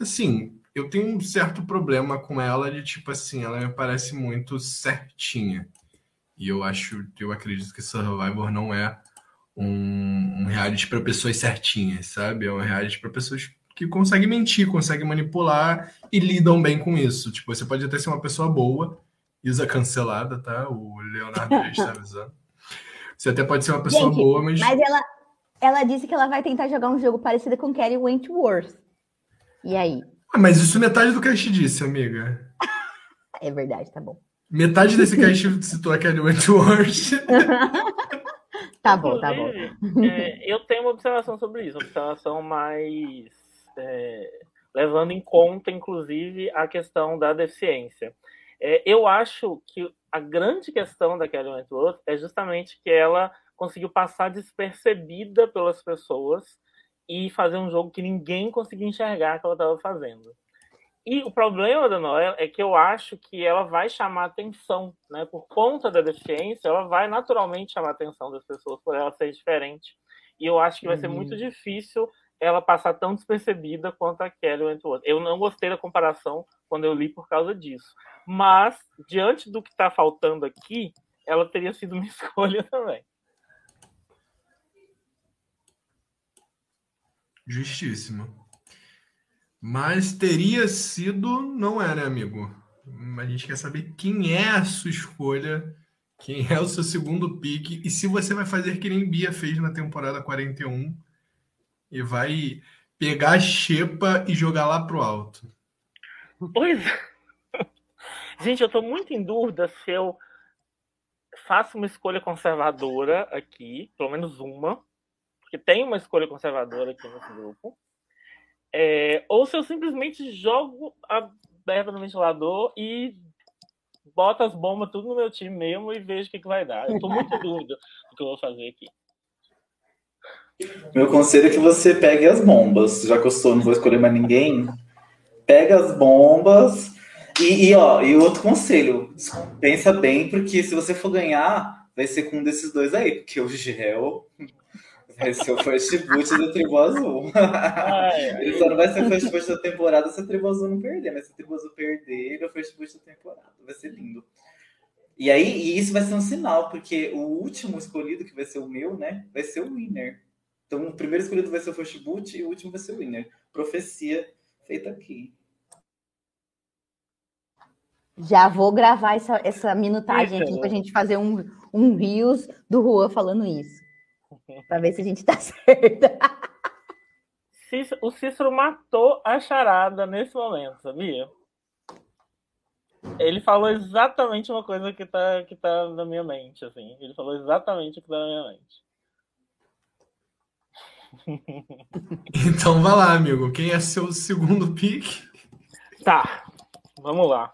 assim, eu tenho um certo problema com ela de tipo assim, ela me parece muito certinha. E eu acho, eu acredito que Survivor não é um, um reality para pessoas certinhas, sabe? É um reality para pessoas que conseguem mentir, conseguem manipular e lidam bem com isso. Tipo, você pode até ser uma pessoa boa, Isa cancelada, tá? O Leonardo já está avisando. Você até pode ser uma pessoa Gente, boa, mas. Mas ela, ela disse que ela vai tentar jogar um jogo parecido com Kelly Wentworth. E aí? Ah, mas isso metade do cast disse, amiga. é verdade, tá bom. Metade desse cast citou a Kelly Wentworth. tá bom, tá bom. É, eu tenho uma observação sobre isso, uma observação mais é, levando em conta, inclusive, a questão da deficiência. É, eu acho que a grande questão da Kelly Wentworth é justamente que ela conseguiu passar despercebida pelas pessoas e fazer um jogo que ninguém conseguia enxergar que ela estava fazendo. E o problema da Noel é que eu acho que ela vai chamar atenção, né? Por conta da deficiência, ela vai naturalmente chamar a atenção das pessoas por ela ser diferente. E eu acho que vai uhum. ser muito difícil ela passar tão despercebida quanto a Kelly Wentworth. Eu não gostei da comparação quando eu li por causa disso. Mas, diante do que está faltando aqui, ela teria sido uma escolha também. Justíssimo. Mas teria sido, não é, né, amigo? A gente quer saber quem é a sua escolha, quem é o seu segundo pique e se você vai fazer que nem Bia fez na temporada 41 e vai pegar a xepa e jogar lá pro alto. Pois é. Gente, eu tô muito em dúvida se eu faço uma escolha conservadora aqui, pelo menos uma, porque tem uma escolha conservadora aqui nesse grupo, é, ou se eu simplesmente jogo a berba no ventilador e boto as bombas tudo no meu time mesmo e vejo o que, que vai dar. Eu tô muito em dúvida do que eu vou fazer aqui. Meu conselho é que você pegue as bombas. Já que eu sou, não vou escolher mais ninguém. Pega as bombas. E, e, ó, e outro conselho, pensa bem, porque se você for ganhar, vai ser com um desses dois aí, porque o Gel vai ser o first boot da Tribo Azul. ele só não vai ser o first boot da temporada se a Tribo Azul não perder, mas se a Tribo Azul perder, ele é o first boot da temporada. Vai ser lindo. E aí, e isso vai ser um sinal, porque o último escolhido, que vai ser o meu, né, vai ser o winner. Então, o primeiro escolhido vai ser o first boot e o último vai ser o winner. Profecia feita aqui. Já vou gravar essa, essa minutagem aqui para a gente fazer um, um rios do Juan falando isso. Para ver se a gente está certa. O Cícero matou a charada nesse momento, sabia? Ele falou exatamente uma coisa que tá, que tá na minha mente, assim. Ele falou exatamente o que tá na minha mente. Então vai lá, amigo. Quem é seu segundo pick? Tá, vamos lá.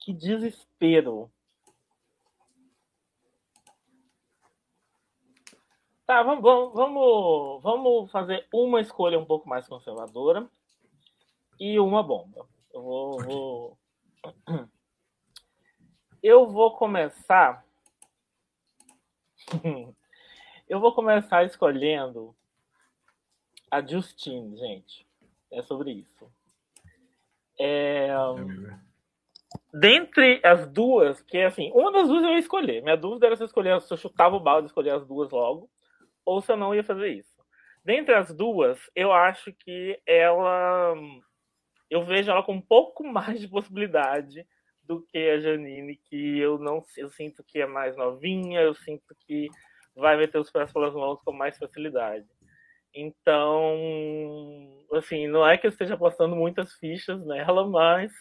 Que desespero. Tá, vamos, vamos, vamos fazer uma escolha um pouco mais conservadora e uma bomba. Eu vou, okay. vou, Eu vou começar. Eu vou começar escolhendo a Justine, gente. É sobre isso. É... Dentre as duas, que é assim, uma das duas eu ia escolher. Minha dúvida era se eu, escolher, se eu chutava o balde escolher as duas logo, ou se eu não ia fazer isso. Dentre as duas, eu acho que ela. Eu vejo ela com um pouco mais de possibilidade do que a Janine, que eu não eu sinto que é mais novinha, eu sinto que vai meter os pés pelas mãos com mais facilidade. Então, assim, não é que eu esteja apostando muitas fichas nela, mas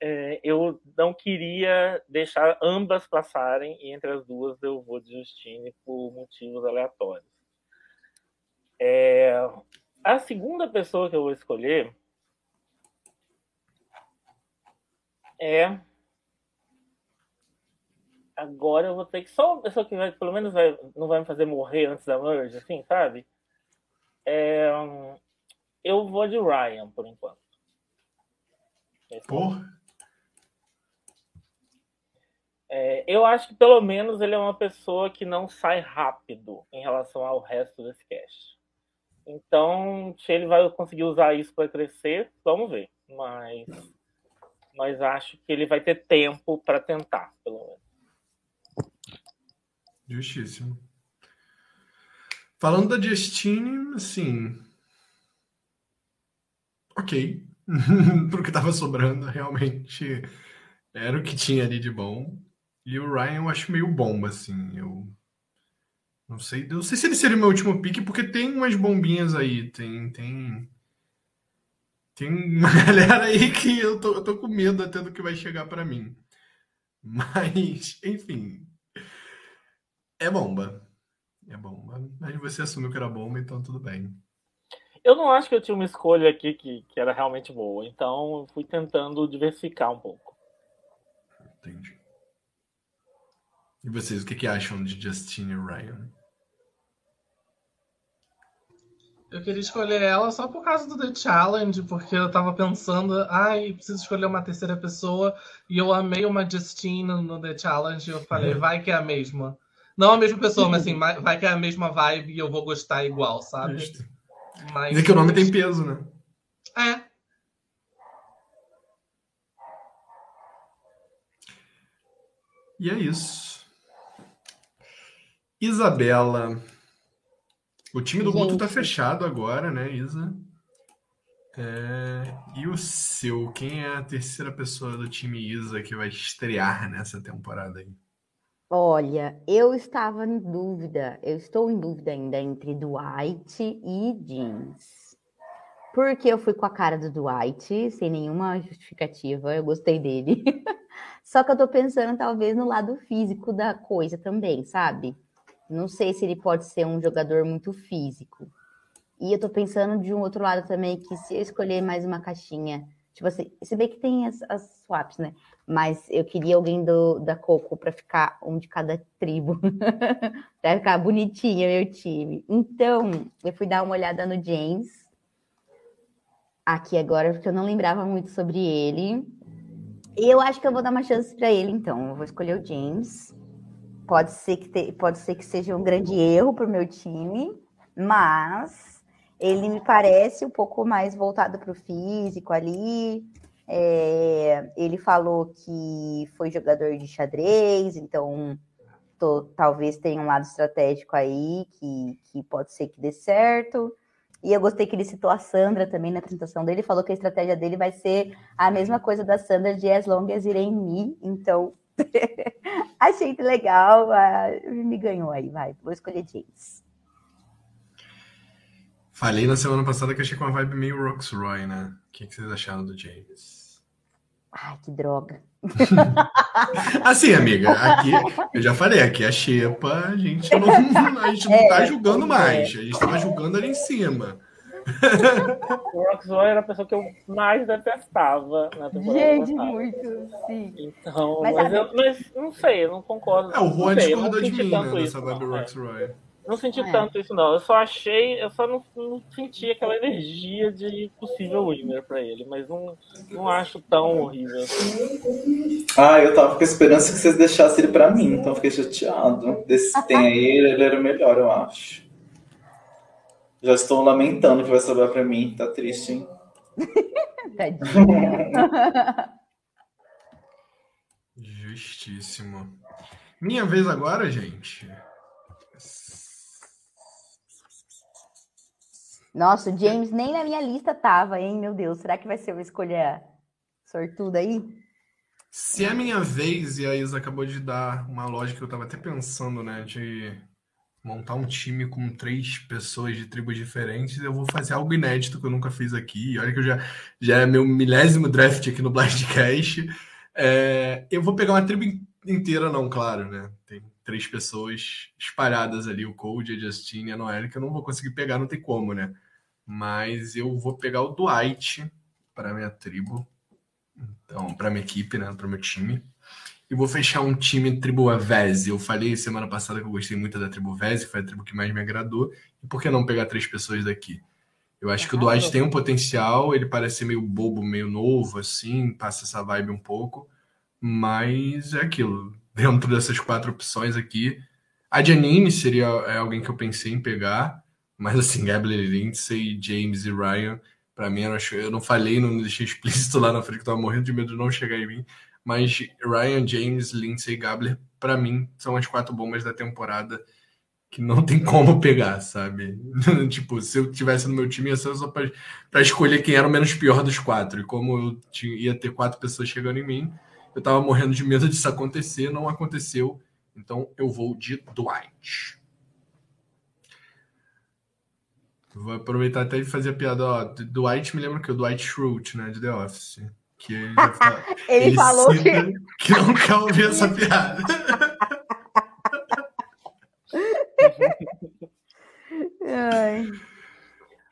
é, eu não queria deixar ambas passarem, e entre as duas eu vou de Justine por motivos aleatórios. É, a segunda pessoa que eu vou escolher é. Agora eu vou ter que. Só uma pessoa que vai, pelo menos vai, não vai me fazer morrer antes da merge, assim, sabe? É, eu vou de Ryan por enquanto. Porra. É, eu acho que pelo menos ele é uma pessoa que não sai rápido em relação ao resto desse cast. Então, se ele vai conseguir usar isso para crescer, vamos ver. Mas, mas acho que ele vai ter tempo para tentar, pelo menos. Justíssimo. Falando da Justine, assim. Ok. Pro que tava sobrando, realmente era o que tinha ali de bom. E o Ryan eu acho meio bomba, assim. Eu não sei, não sei se ele seria o meu último pique, porque tem umas bombinhas aí. Tem, tem, tem uma galera aí que eu tô, eu tô com medo até do que vai chegar para mim. Mas, enfim. É bomba. É bomba. Mas você assumiu que era bomba, então tudo bem. Eu não acho que eu tinha uma escolha aqui que, que era realmente boa, então fui tentando diversificar um pouco. Entendi. E vocês, o que, que acham de Justine e Ryan? Eu queria escolher ela só por causa do The Challenge, porque eu tava pensando, ai, preciso escolher uma terceira pessoa, e eu amei uma Justine no The Challenge, e eu falei, vai que é a mesma. Não a mesma pessoa, mas assim, vai que é a mesma vibe e eu vou gostar igual, sabe? Justo. Mas... Dizer que o nome tem peso, né? É. E é isso. Isabela. O time do Guto tá fechado agora, né, Isa? É... E o seu? Quem é a terceira pessoa do time Isa que vai estrear nessa temporada aí? Olha, eu estava em dúvida, eu estou em dúvida ainda entre Dwight e Jeans. Porque eu fui com a cara do Dwight, sem nenhuma justificativa, eu gostei dele. Só que eu tô pensando talvez no lado físico da coisa também, sabe? Não sei se ele pode ser um jogador muito físico. E eu tô pensando de um outro lado também, que se eu escolher mais uma caixinha, tipo assim, se bem que tem as, as swaps, né? Mas eu queria alguém do, da Coco para ficar um de cada tribo, para ficar bonitinha meu time. Então, eu fui dar uma olhada no James aqui agora, porque eu não lembrava muito sobre ele. E eu acho que eu vou dar uma chance para ele, então. Eu vou escolher o James. Pode ser que, te, pode ser que seja um grande erro para o meu time, mas ele me parece um pouco mais voltado para o físico ali. É, ele falou que foi jogador de xadrez, então tô, talvez tenha um lado estratégico aí que, que pode ser que dê certo. E eu gostei que ele citou a Sandra também na apresentação dele, falou que a estratégia dele vai ser a mesma coisa da Sandra de As Long as Ain't Me. Então, Achei legal, me ganhou aí, vai. Vou escolher James. Falei na semana passada que achei com uma vibe meio Roxroy, né? O que, que vocês acharam do James? Ai, que droga. assim, amiga, aqui, eu já falei, aqui a Xepa, a gente não, a gente não é, tá julgando mais, a gente tava julgando ali em cima o Roxroy era a pessoa que eu mais detestava na temporada Gente, passada. muito, sim. Então, mas, mas, eu, mas, não sei, eu não concordo. É, o Juan discordou de mim, né, nessa vibe é. Não senti É. tanto isso, não. Eu só achei, eu só não, não senti aquela energia de possível winner pra ele, mas não, não acho tão horrível. Ah, eu tava com a esperança que vocês deixassem ele pra mim, então eu fiquei chateado. Desse que tem aí, ele era o melhor, eu acho. Já estou lamentando que vai sobrar pra mim, tá triste, hein? Tadinha. Justíssimo. Minha vez agora, gente. Nossa, o James nem na minha lista tava, hein? Meu Deus, será que vai ser uma escolha sortuda aí? Se é a minha vez, e a Isa acabou de dar uma lógica que eu tava até pensando, né? De montar um time com três pessoas de tribos diferentes, eu vou fazer algo inédito que eu nunca fiz aqui. Olha que eu já, já é meu milésimo draft aqui no Blindcast. É, eu vou pegar uma tribo in- inteira, não, claro, né? Tem três pessoas espalhadas ali, o Code, a Justine e a Noelle, que eu não vou conseguir pegar, não tem como, né? Mas eu vou pegar o Dwight para minha tribo. Então, para minha equipe, né? Para meu time. E vou fechar um time tribo Vez. Eu falei semana passada que eu gostei muito da tribo Vez, foi a tribo que mais me agradou. E por que não pegar três pessoas daqui? Eu acho que o. Dwight tem um potencial, ele parece ser meio bobo, meio novo, assim, passa essa vibe um pouco. Mas é aquilo. Dentro dessas quatro opções aqui, a Janine seria é alguém que eu pensei em pegar. Mas assim, Gabriel Lindsay, James e Ryan, pra mim, eu, acho, eu não falei, não deixei explícito lá na frente que eu tava morrendo de medo de não chegar em mim. Mas Ryan, James, Lindsay Gabler, pra mim, são as quatro bombas da temporada que não tem como pegar, sabe? tipo, se eu tivesse no meu time, ia ser só pra escolher quem era o menos pior dos quatro. E como eu tinha, ia ter quatro pessoas chegando em mim, eu tava morrendo de medo disso acontecer, não aconteceu. Então eu vou de Dwight. Vou aproveitar até de fazer a piada, ó. Dwight me lembra que o Dwight Schrute, né, de The Office. Que ele, fala- Ele, falou que. que não quer ouvir essa piada. Ai,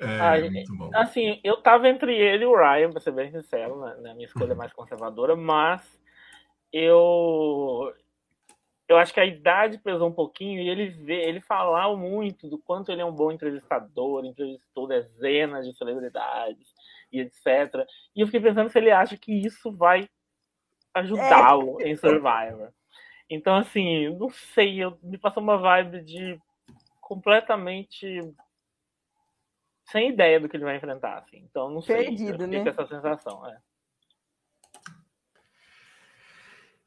É. Assim, eu tava entre ele e o Ryan, pra ser bem sincero, na, na minha escolha mais conservadora, mas eu eu acho que a idade pesou um pouquinho e ele vê, ele falava muito do quanto ele é um bom entrevistador, entrevistou dezenas de celebridades e etc. E eu fiquei pensando se ele acha que isso vai ajudá-lo em Survivor. Então, assim, não sei, eu, me passou uma vibe de completamente sem ideia do que ele vai enfrentar, assim. Então, não sei. Perdido, né? essa sensação, é.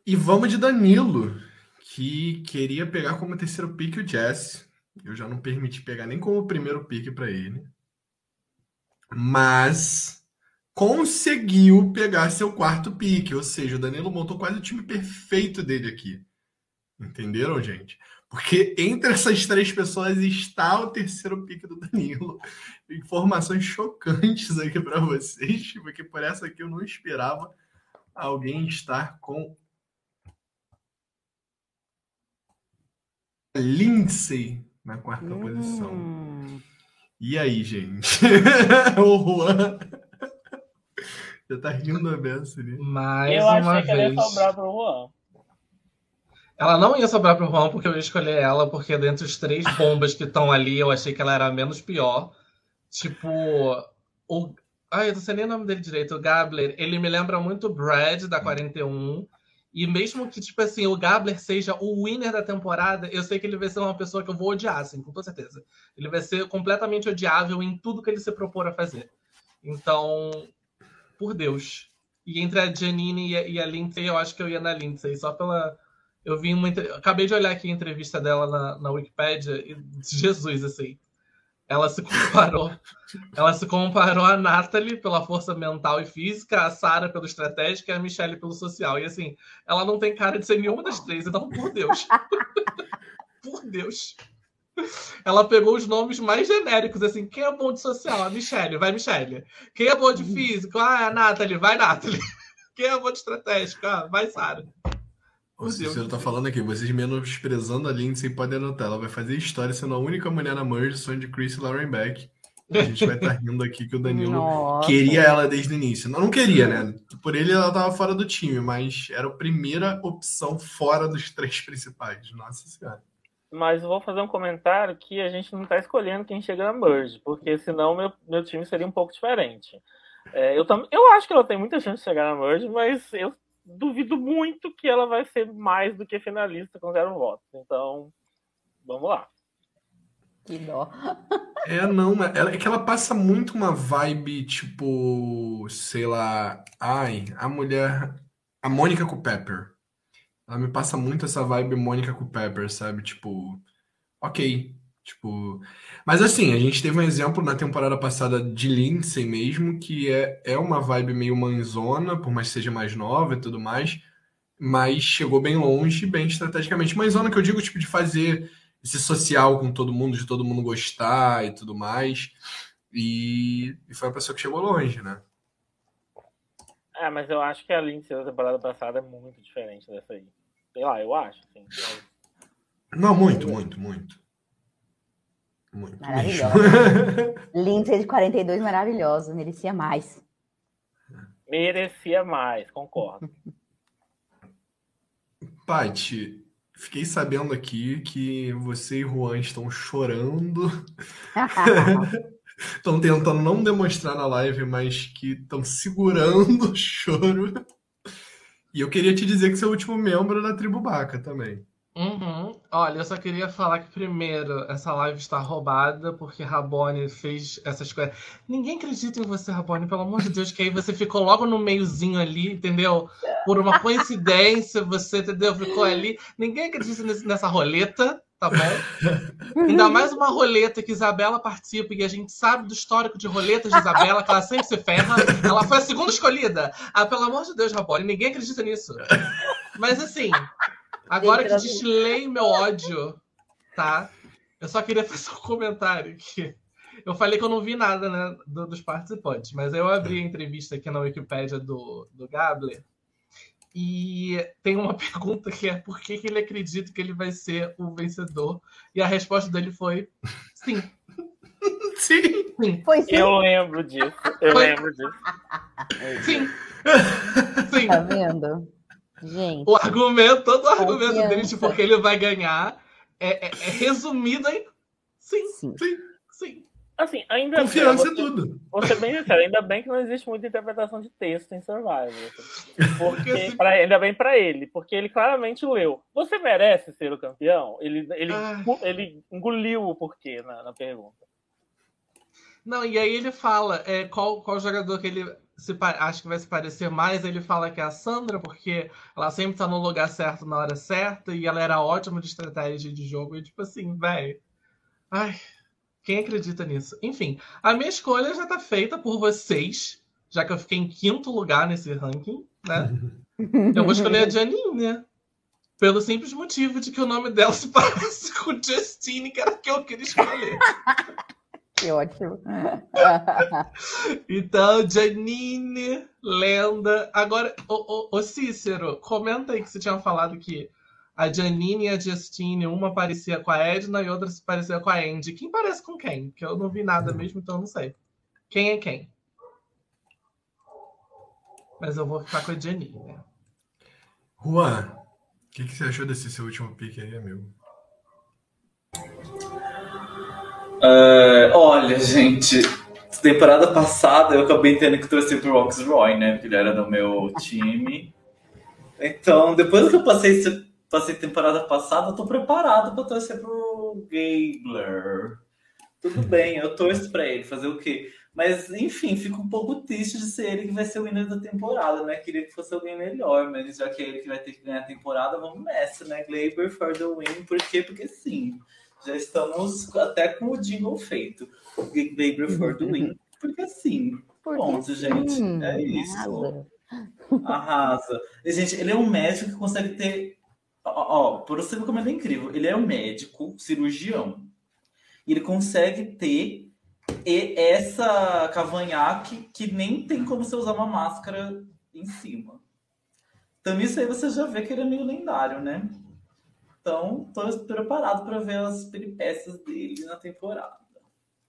E vamos de Danilo, que queria pegar como terceiro pick o Jesse. Eu já não permiti pegar nem como primeiro pick para ele. Mas conseguiu pegar seu quarto pick, ou seja, o Danilo montou quase o time perfeito dele aqui. Entenderam, gente? Porque entre essas três pessoas está o terceiro pick do Danilo. Informações chocantes aqui para vocês, porque por essa aqui eu não esperava alguém estar com Lindsay na quarta posição. Hum, E aí, gente? o Juan já tá rindo a beça ali. Mais eu uma achei que ele vez. ia sobrar pro Juan. Ela não ia sobrar pro Juan porque eu ia escolher ela, porque dentre os três bombas que estão ali, eu achei que ela era a menos pior. Tipo, o. Ai, eu não sei nem o nome dele direito, o Gabler, ele me lembra muito o Brad da 41. E mesmo que, tipo assim, o Gabler seja o winner da temporada, eu sei que ele vai ser uma pessoa que eu vou odiar, assim, com toda certeza. Ele vai ser completamente odiável em tudo que ele se propor a fazer. Então, por Deus. E entre a Janine e a, e a Lindsay, eu acho que eu ia na Lindsay, só pela. Eu vi uma. Acabei de olhar aqui a entrevista dela na, na Wikipédia e Jesus, assim. Ela se comparou. ela se comparou a Natalie pela força mental e física, a Sarah pelo estratégico e a Michelle pelo social. E assim, ela não tem cara de ser nenhuma das três, então, por Deus. por Deus. Ela pegou os nomes mais genéricos, assim, quem é bom de social? A Michelle, vai Michelle. Quem é bom de físico? Ah, a Nathalie, vai Nathalie. Quem é bom de estratégico? Ah, vai Sarah. O Cícero do tá falando aqui, vocês menosprezando a Lindsay podem anotar. Ela vai fazer história sendo a única mulher na merge, sonho de Chris e Lauren Beck. A gente vai estar rindo aqui que o Danilo nossa. queria ela desde o início. Não, não queria, né? Por ele ela tava fora do time, mas era a primeira opção fora dos três principais. Nossa senhora. mas vou fazer um comentário que a gente não está escolhendo quem chega na Merge, porque senão meu, meu time seria um pouco diferente. É, eu, tam, eu acho que ela tem muita chance de chegar na Merge, mas eu duvido muito que ela vai ser mais do que finalista com zero votos. Então, vamos lá. Que dó. É, não, ela, é que ela passa muito uma vibe, tipo, sei lá, ai, a mulher, a Mônica com Pepper. Ela me passa muito essa vibe Mônica com Pepper, sabe? Tipo, ok, tipo... Mas assim, a gente teve um exemplo na temporada passada de Lindsay mesmo, que é, é uma vibe meio mãezona, por mais que seja mais nova e tudo mais, mas chegou bem longe, bem estrategicamente. Mãezona que eu digo, tipo, de fazer esse social com todo mundo, de todo mundo gostar e tudo mais. E, e foi uma pessoa que chegou longe, né? É, mas eu acho que a Lindsay da temporada passada é muito diferente dessa aí. Sei lá, eu acho. Assim, mas... Não, muito, muito, muito. Muito. Maravilhosa. Lindsay de 42, maravilhosa. Merecia mais. Merecia mais, concordo. Paty, Fiquei sabendo aqui que você e Juan estão chorando. Estão tentando não demonstrar na live, mas que estão segurando o choro. E eu queria te dizer que você é o último membro da tribo Baca também. Uhum. Olha, eu só queria falar que primeiro essa live está roubada porque Rabone fez essas coisas. Ninguém acredita em você, Rabone, pelo amor de Deus, que aí você ficou logo no meiozinho ali, entendeu? Por uma coincidência, você, entendeu? Ficou ali. Ninguém acredita nessa roleta, tá bom? Ainda mais uma roleta que Isabela participa e a gente sabe do histórico de roletas de Isabela, que ela sempre se ferra. Ela foi a segunda escolhida. Ah, pelo amor de Deus, Rabone, ninguém acredita nisso. Mas assim, Agora que destilei meu ódio, tá? Eu só queria fazer um comentário que eu falei que eu não vi nada né, do, dos participantes, mas eu abri a entrevista aqui na Wikipédia do, do Gabler e tem uma pergunta que é por que, que ele acredita que ele vai ser o vencedor? E a resposta dele foi sim. Sim. sim. Foi sim. Eu lembro disso. Eu foi... lembro disso. Sim. sim. Tá vendo? Gente. O argumento, todo o argumento dele de porque ele vai ganhar é, é, é resumido em sim, sim, sim, sim. Assim, ainda Confiança bem, é tudo. Vou ser bem sincero, ainda bem que não existe muita interpretação de texto em Survivor. Porque, pra, ainda bem para ele, porque ele claramente leu. Você merece ser o campeão? Ele, ele, ah. ele engoliu o porquê na, na pergunta. Não, e aí ele fala é, qual, qual jogador que ele se, acho que vai se parecer mais. Ele fala que é a Sandra, porque ela sempre tá no lugar certo na hora certa e ela era ótima de estratégia de jogo. E tipo assim, velho. Ai, quem acredita nisso? Enfim, a minha escolha já tá feita por vocês, já que eu fiquei em quinto lugar nesse ranking, né? Eu vou escolher a Janine, né? Pelo simples motivo de que o nome dela se parece com Justine, que era que eu queria escolher. Que ótimo. então, Janine, lenda. Agora, o, o, o, Cícero, comenta aí que você tinha falado que a Janine e a Justine, uma parecia com a Edna e outra se parecia com a Andy. Quem parece com quem? Que eu não vi nada mesmo, então não sei. Quem é quem? Mas eu vou ficar com a Janine. Né? Juan, o que, que, você achou desse seu último pique aí, amigo? Uh, olha, gente, temporada passada eu acabei tendo que torcer pro Rox Roy, né? Porque ele era do meu time. Então, depois que eu passei, passei temporada passada, eu tô preparado para torcer pro Gabler. Tudo bem, eu torço pra ele, fazer o quê? Mas, enfim, fico um pouco triste de ser ele que vai ser o winner da temporada, né? Queria que fosse alguém melhor, mas já que é ele que vai ter que ganhar a temporada, vamos nessa, né? Glaber for the win, por quê? Porque sim. Já estamos até com o jingle feito. Baby for the win. Porque assim, Porque ponto, sim. gente. É isso. Arrasa. Arrasa. E, gente, ele é um médico que consegue ter. Ó, ó por você ver como ele é incrível. Ele é um médico, cirurgião. E ele consegue ter e essa cavanhaque que nem tem como você usar uma máscara em cima. Então, isso aí você já vê que ele é meio lendário, né? Então, estou preparado para ver as peripécias dele na temporada.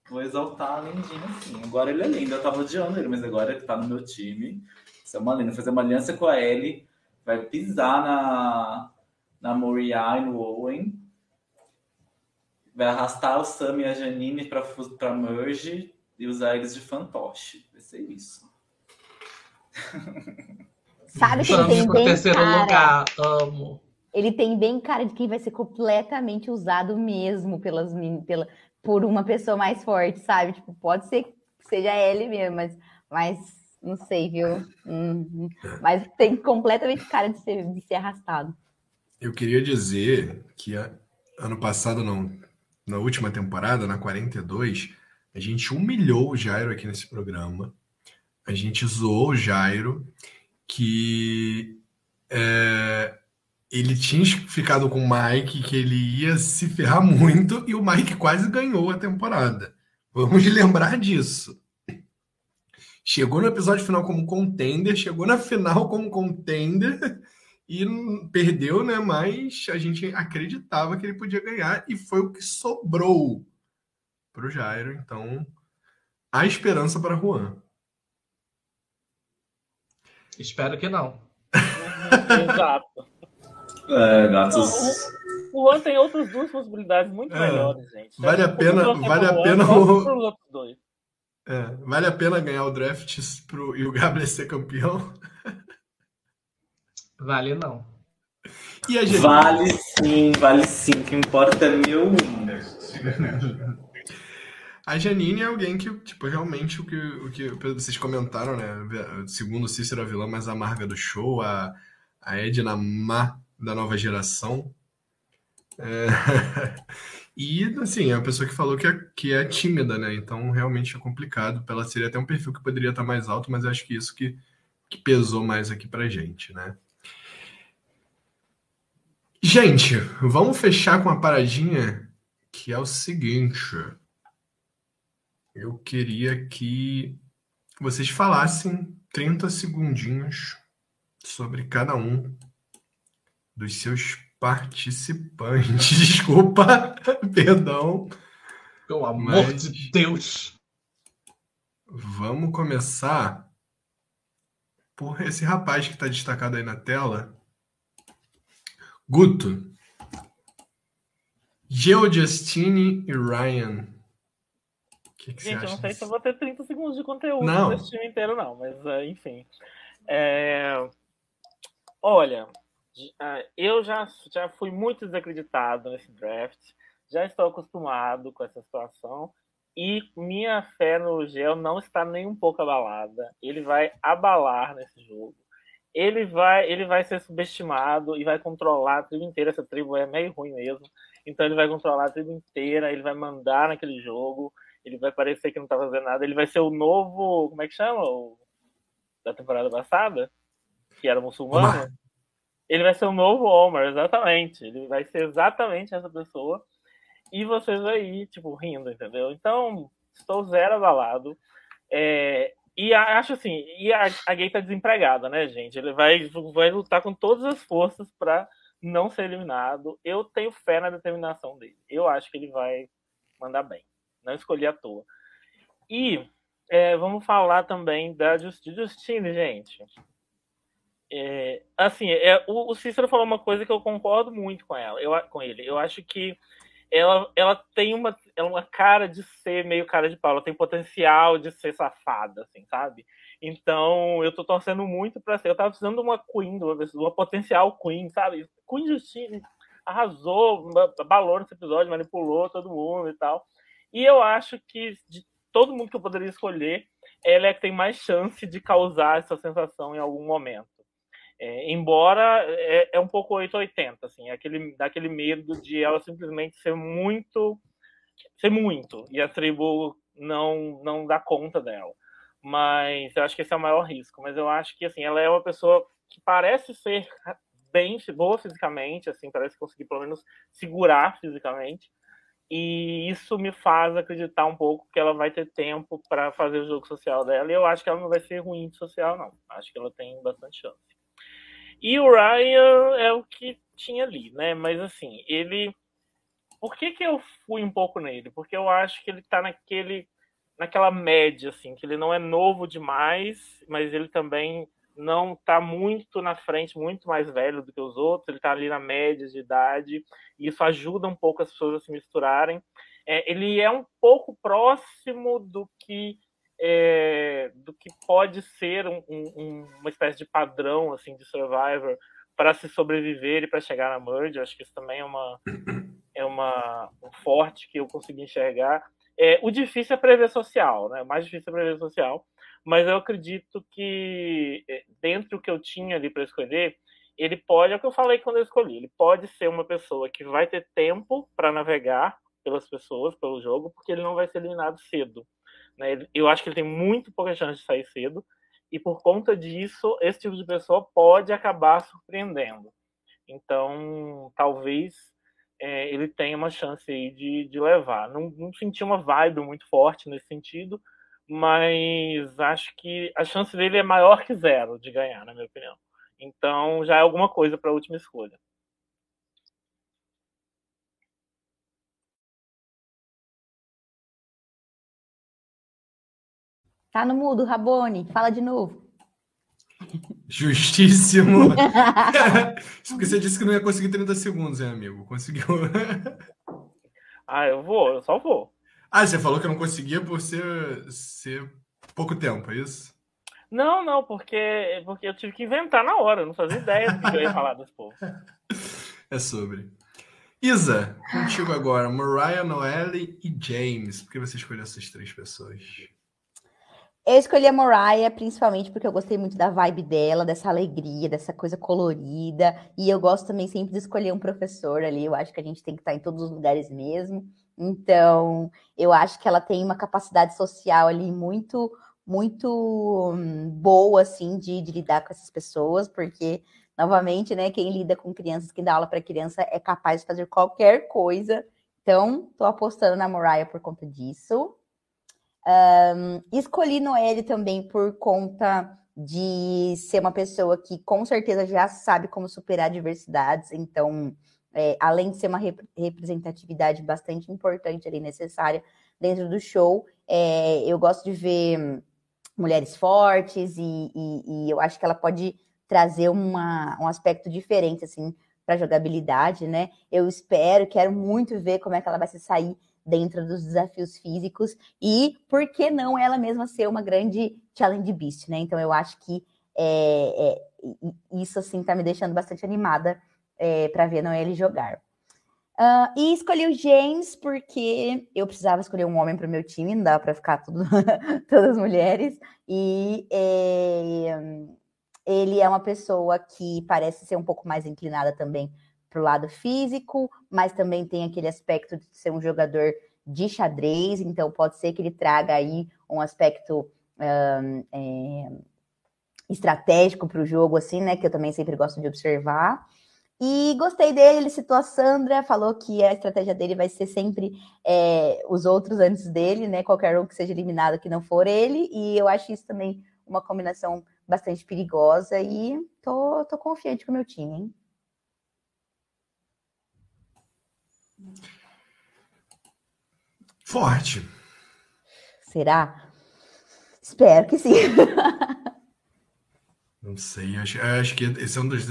Vou exaltar a Lendinha, sim. Agora ele é lindo. Eu tava odiando ele, mas agora ele tá no meu time. Isso é uma linda. Fazer uma aliança com a Ellie. Vai pisar na, na Moriah e no Owen. vai arrastar o Sam e a Janine pra, pra merge e usar eles de fantoche. Vai ser isso. Sabe que tem bem terceiro cara... lugar, amo. Ele tem bem cara de quem vai ser completamente usado mesmo pelas, pela, por uma pessoa mais forte, sabe? Tipo, pode ser que seja ele mesmo, mas, mas não sei, viu? Hum, mas tem completamente cara de ser, de ser arrastado. Eu queria dizer que ano passado, não, na última temporada, na 42, a gente humilhou o Jairo aqui nesse programa. A gente zoou o Jairo que é, ele tinha ficado com o Mike, que ele ia se ferrar muito, e o Mike quase ganhou a temporada. Vamos lembrar disso. Chegou no episódio final como contender, chegou na final como contender e perdeu, né? Mas a gente acreditava que ele podia ganhar e foi o que sobrou para o Jairo. Então, há esperança para Juan. Espero que não. Exato. É, gatos. o Juan tem outras duas possibilidades muito é, melhores, gente. Vale a pena, vale a pena o... É, vale a pena ganhar o draft pro, e o Gabriel ser campeão? Vale não. E a gente... Vale sim, vale sim. O que importa é meu. A Janine é alguém que, tipo, realmente o que, o que vocês comentaram, né? Segundo Cícero, a vilã mais amarga do show, a, a Edna Má da nova geração. É... e, assim, é uma pessoa que falou que é, que é tímida, né? Então, realmente é complicado. Ela seria até um perfil que poderia estar mais alto, mas acho que isso que, que pesou mais aqui pra gente, né? Gente, vamos fechar com uma paradinha que é o seguinte eu queria que vocês falassem 30 segundinhos sobre cada um dos seus participantes. Desculpa, perdão. Pelo amor mas... de Deus. Vamos começar por esse rapaz que está destacado aí na tela. Guto. Geo Justine e Ryan que que Gente, eu não sei disso? se eu vou ter 30 segundos de conteúdo não. nesse time inteiro, não, mas uh, enfim. É... Olha, eu já, já fui muito desacreditado nesse draft, já estou acostumado com essa situação e minha fé no Gel não está nem um pouco abalada. Ele vai abalar nesse jogo. Ele vai, ele vai ser subestimado e vai controlar a tribo inteira. Essa tribo é meio ruim mesmo. Então ele vai controlar a tribo inteira, ele vai mandar naquele jogo ele vai parecer que não tá fazendo nada. Ele vai ser o novo. Como é que chama? O, da temporada passada? Que era muçulmano. Ele vai ser o novo Omar, exatamente. Ele vai ser exatamente essa pessoa. E vocês aí, tipo, rindo, entendeu? Então, estou zero abalado. É, e acho assim, e a, a gay tá desempregada, né, gente? Ele vai, vai lutar com todas as forças para não ser eliminado. Eu tenho fé na determinação dele. Eu acho que ele vai mandar bem não escolhi à toa. E é, vamos falar também da Justine, gente. É, assim, é, o, o, Cícero falou uma coisa que eu concordo muito com ela, eu, com ele. Eu acho que ela, ela tem uma, ela uma cara de ser meio cara de pau, ela tem potencial de ser safada, assim, sabe? Então, eu tô torcendo muito para ser. Eu tava precisando de uma Queen, de uma, de uma potencial Queen, sabe? Queen Justine arrasou, balou nesse episódio, manipulou todo mundo e tal. E eu acho que de todo mundo que eu poderia escolher, ela é que tem mais chance de causar essa sensação em algum momento. É, embora é, é, um pouco 880, assim, é aquele, daquele medo de ela simplesmente ser muito, ser muito, e a tribo não, não dá conta dela. Mas eu acho que esse é o maior risco. Mas eu acho que, assim, ela é uma pessoa que parece ser bem boa fisicamente, assim, parece conseguir pelo menos segurar fisicamente, e isso me faz acreditar um pouco que ela vai ter tempo para fazer o jogo social dela. E eu acho que ela não vai ser ruim de social, não. Acho que ela tem bastante chance. E o Ryan é o que tinha ali, né? Mas assim, ele. Por que, que eu fui um pouco nele? Porque eu acho que ele tá naquele, naquela média, assim, que ele não é novo demais, mas ele também não está muito na frente, muito mais velho do que os outros, ele está ali na média de idade, e isso ajuda um pouco as pessoas a se misturarem. É, ele é um pouco próximo do que é, do que pode ser um, um, uma espécie de padrão assim de Survivor para se sobreviver e para chegar na merge. Acho que isso também é uma é uma um forte que eu consegui enxergar. É, o difícil é prever social, né? O mais difícil é prever social mas eu acredito que eh, dentro do que eu tinha ali para escolher, ele pode, é o que eu falei quando eu escolhi, ele pode ser uma pessoa que vai ter tempo para navegar pelas pessoas, pelo jogo, porque ele não vai ser eliminado cedo. Né? Eu acho que ele tem muito pouca chance de sair cedo, e por conta disso, esse tipo de pessoa pode acabar surpreendendo. Então, talvez é, ele tenha uma chance aí de, de levar. Não, não senti uma vibe muito forte nesse sentido, mas acho que a chance dele é maior que zero de ganhar, na minha opinião. Então já é alguma coisa para a última escolha. Tá no mudo, Rabone. Fala de novo. Justíssimo. Porque você disse que não ia conseguir 30 segundos, hein, amigo? Conseguiu. ah, eu vou, eu só vou. Ah, você falou que não conseguia por ser, ser pouco tempo, é isso? Não, não, porque, porque eu tive que inventar na hora, não fazia ideia do que eu ia falar desse povo. É sobre. Isa, contigo agora, Mariah, Noelle e James. Por que você escolheu essas três pessoas? Eu escolhi a Mariah principalmente porque eu gostei muito da vibe dela, dessa alegria, dessa coisa colorida. E eu gosto também sempre de escolher um professor ali. Eu acho que a gente tem que estar em todos os lugares mesmo. Então, eu acho que ela tem uma capacidade social ali muito, muito hum, boa, assim, de, de lidar com essas pessoas, porque, novamente, né, quem lida com crianças, quem dá aula para criança, é capaz de fazer qualquer coisa. Então, estou apostando na Mariah por conta disso. Um, escolhi Noelle também por conta de ser uma pessoa que com certeza já sabe como superar adversidades, então é, além de ser uma rep representatividade bastante importante ali necessária dentro do show, é, eu gosto de ver mulheres fortes e, e, e, eu acho que ela pode trazer uma, um aspecto diferente assim para jogabilidade, né? Eu espero, quero muito ver como é que ela vai se sair dentro dos desafios físicos e por que não ela mesma ser uma grande challenge beast, né? Então eu acho que é, é, isso assim tá me deixando bastante animada é, para ver Noelle jogar. Uh, e escolhi o James porque eu precisava escolher um homem para o meu time, não dava para ficar tudo, todas mulheres. E é, ele é uma pessoa que parece ser um pouco mais inclinada também para o lado físico, mas também tem aquele aspecto de ser um jogador de xadrez, então pode ser que ele traga aí um aspecto um, é, estratégico para o jogo, assim, né? Que eu também sempre gosto de observar. E gostei dele, ele citou a Sandra, falou que a estratégia dele vai ser sempre é, os outros antes dele, né? Qualquer um que seja eliminado que não for ele. E eu acho isso também uma combinação bastante perigosa e tô, tô confiante com o meu time, hein? Forte. Será? Espero que sim. Não sei, acho, acho que esse é um dos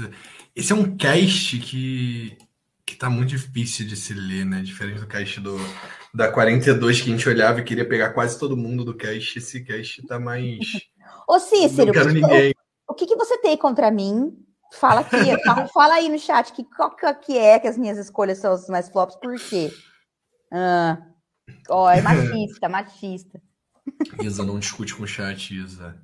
esse é um cast que, que tá muito difícil de se ler, né? Diferente do cast do, da 42, que a gente olhava e queria pegar quase todo mundo do cast. Esse cast tá mais. Ô, Cícero, Não quero ninguém. O, que, que você tem contra mim? Fala aqui, fala, fala, aí no chat que qual que é que as minhas escolhas são as mais flops, por quê? Ah, ó, é machista, machista. Isa, não discute com o chat, Isa.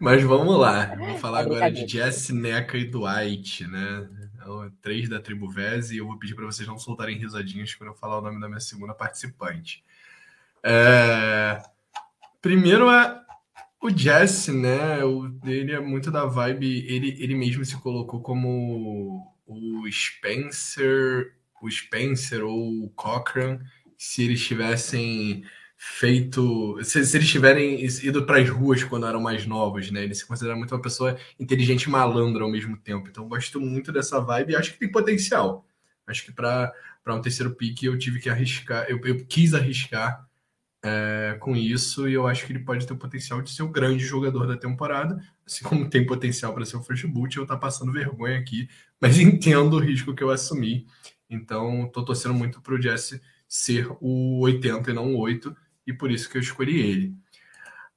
Mas vamos lá. Vamos falar é agora de Jess, Neca e Dwight, né? É três da tribo Vez e eu vou pedir para vocês não soltarem risadinhas quando eu falar o nome da minha segunda participante. É... Primeiro é o Jesse, né? Ele é muito da vibe. Ele, ele mesmo se colocou como o Spencer, o Spencer ou o Cochran, se eles tivessem feito. Se, se eles tiverem ido para as ruas quando eram mais novos, né? Ele se considera muito uma pessoa inteligente e malandra ao mesmo tempo. Então, gosto muito dessa vibe e acho que tem potencial. Acho que para um terceiro pique eu tive que arriscar, eu, eu quis arriscar é, com isso, e eu acho que ele pode ter o potencial de ser o grande jogador da temporada, assim como tem potencial para ser o first boot. Eu tá passando vergonha aqui, mas entendo o risco que eu assumi. Então, tô torcendo muito pro Jesse ser o 80 e não o 8, e por isso que eu escolhi ele.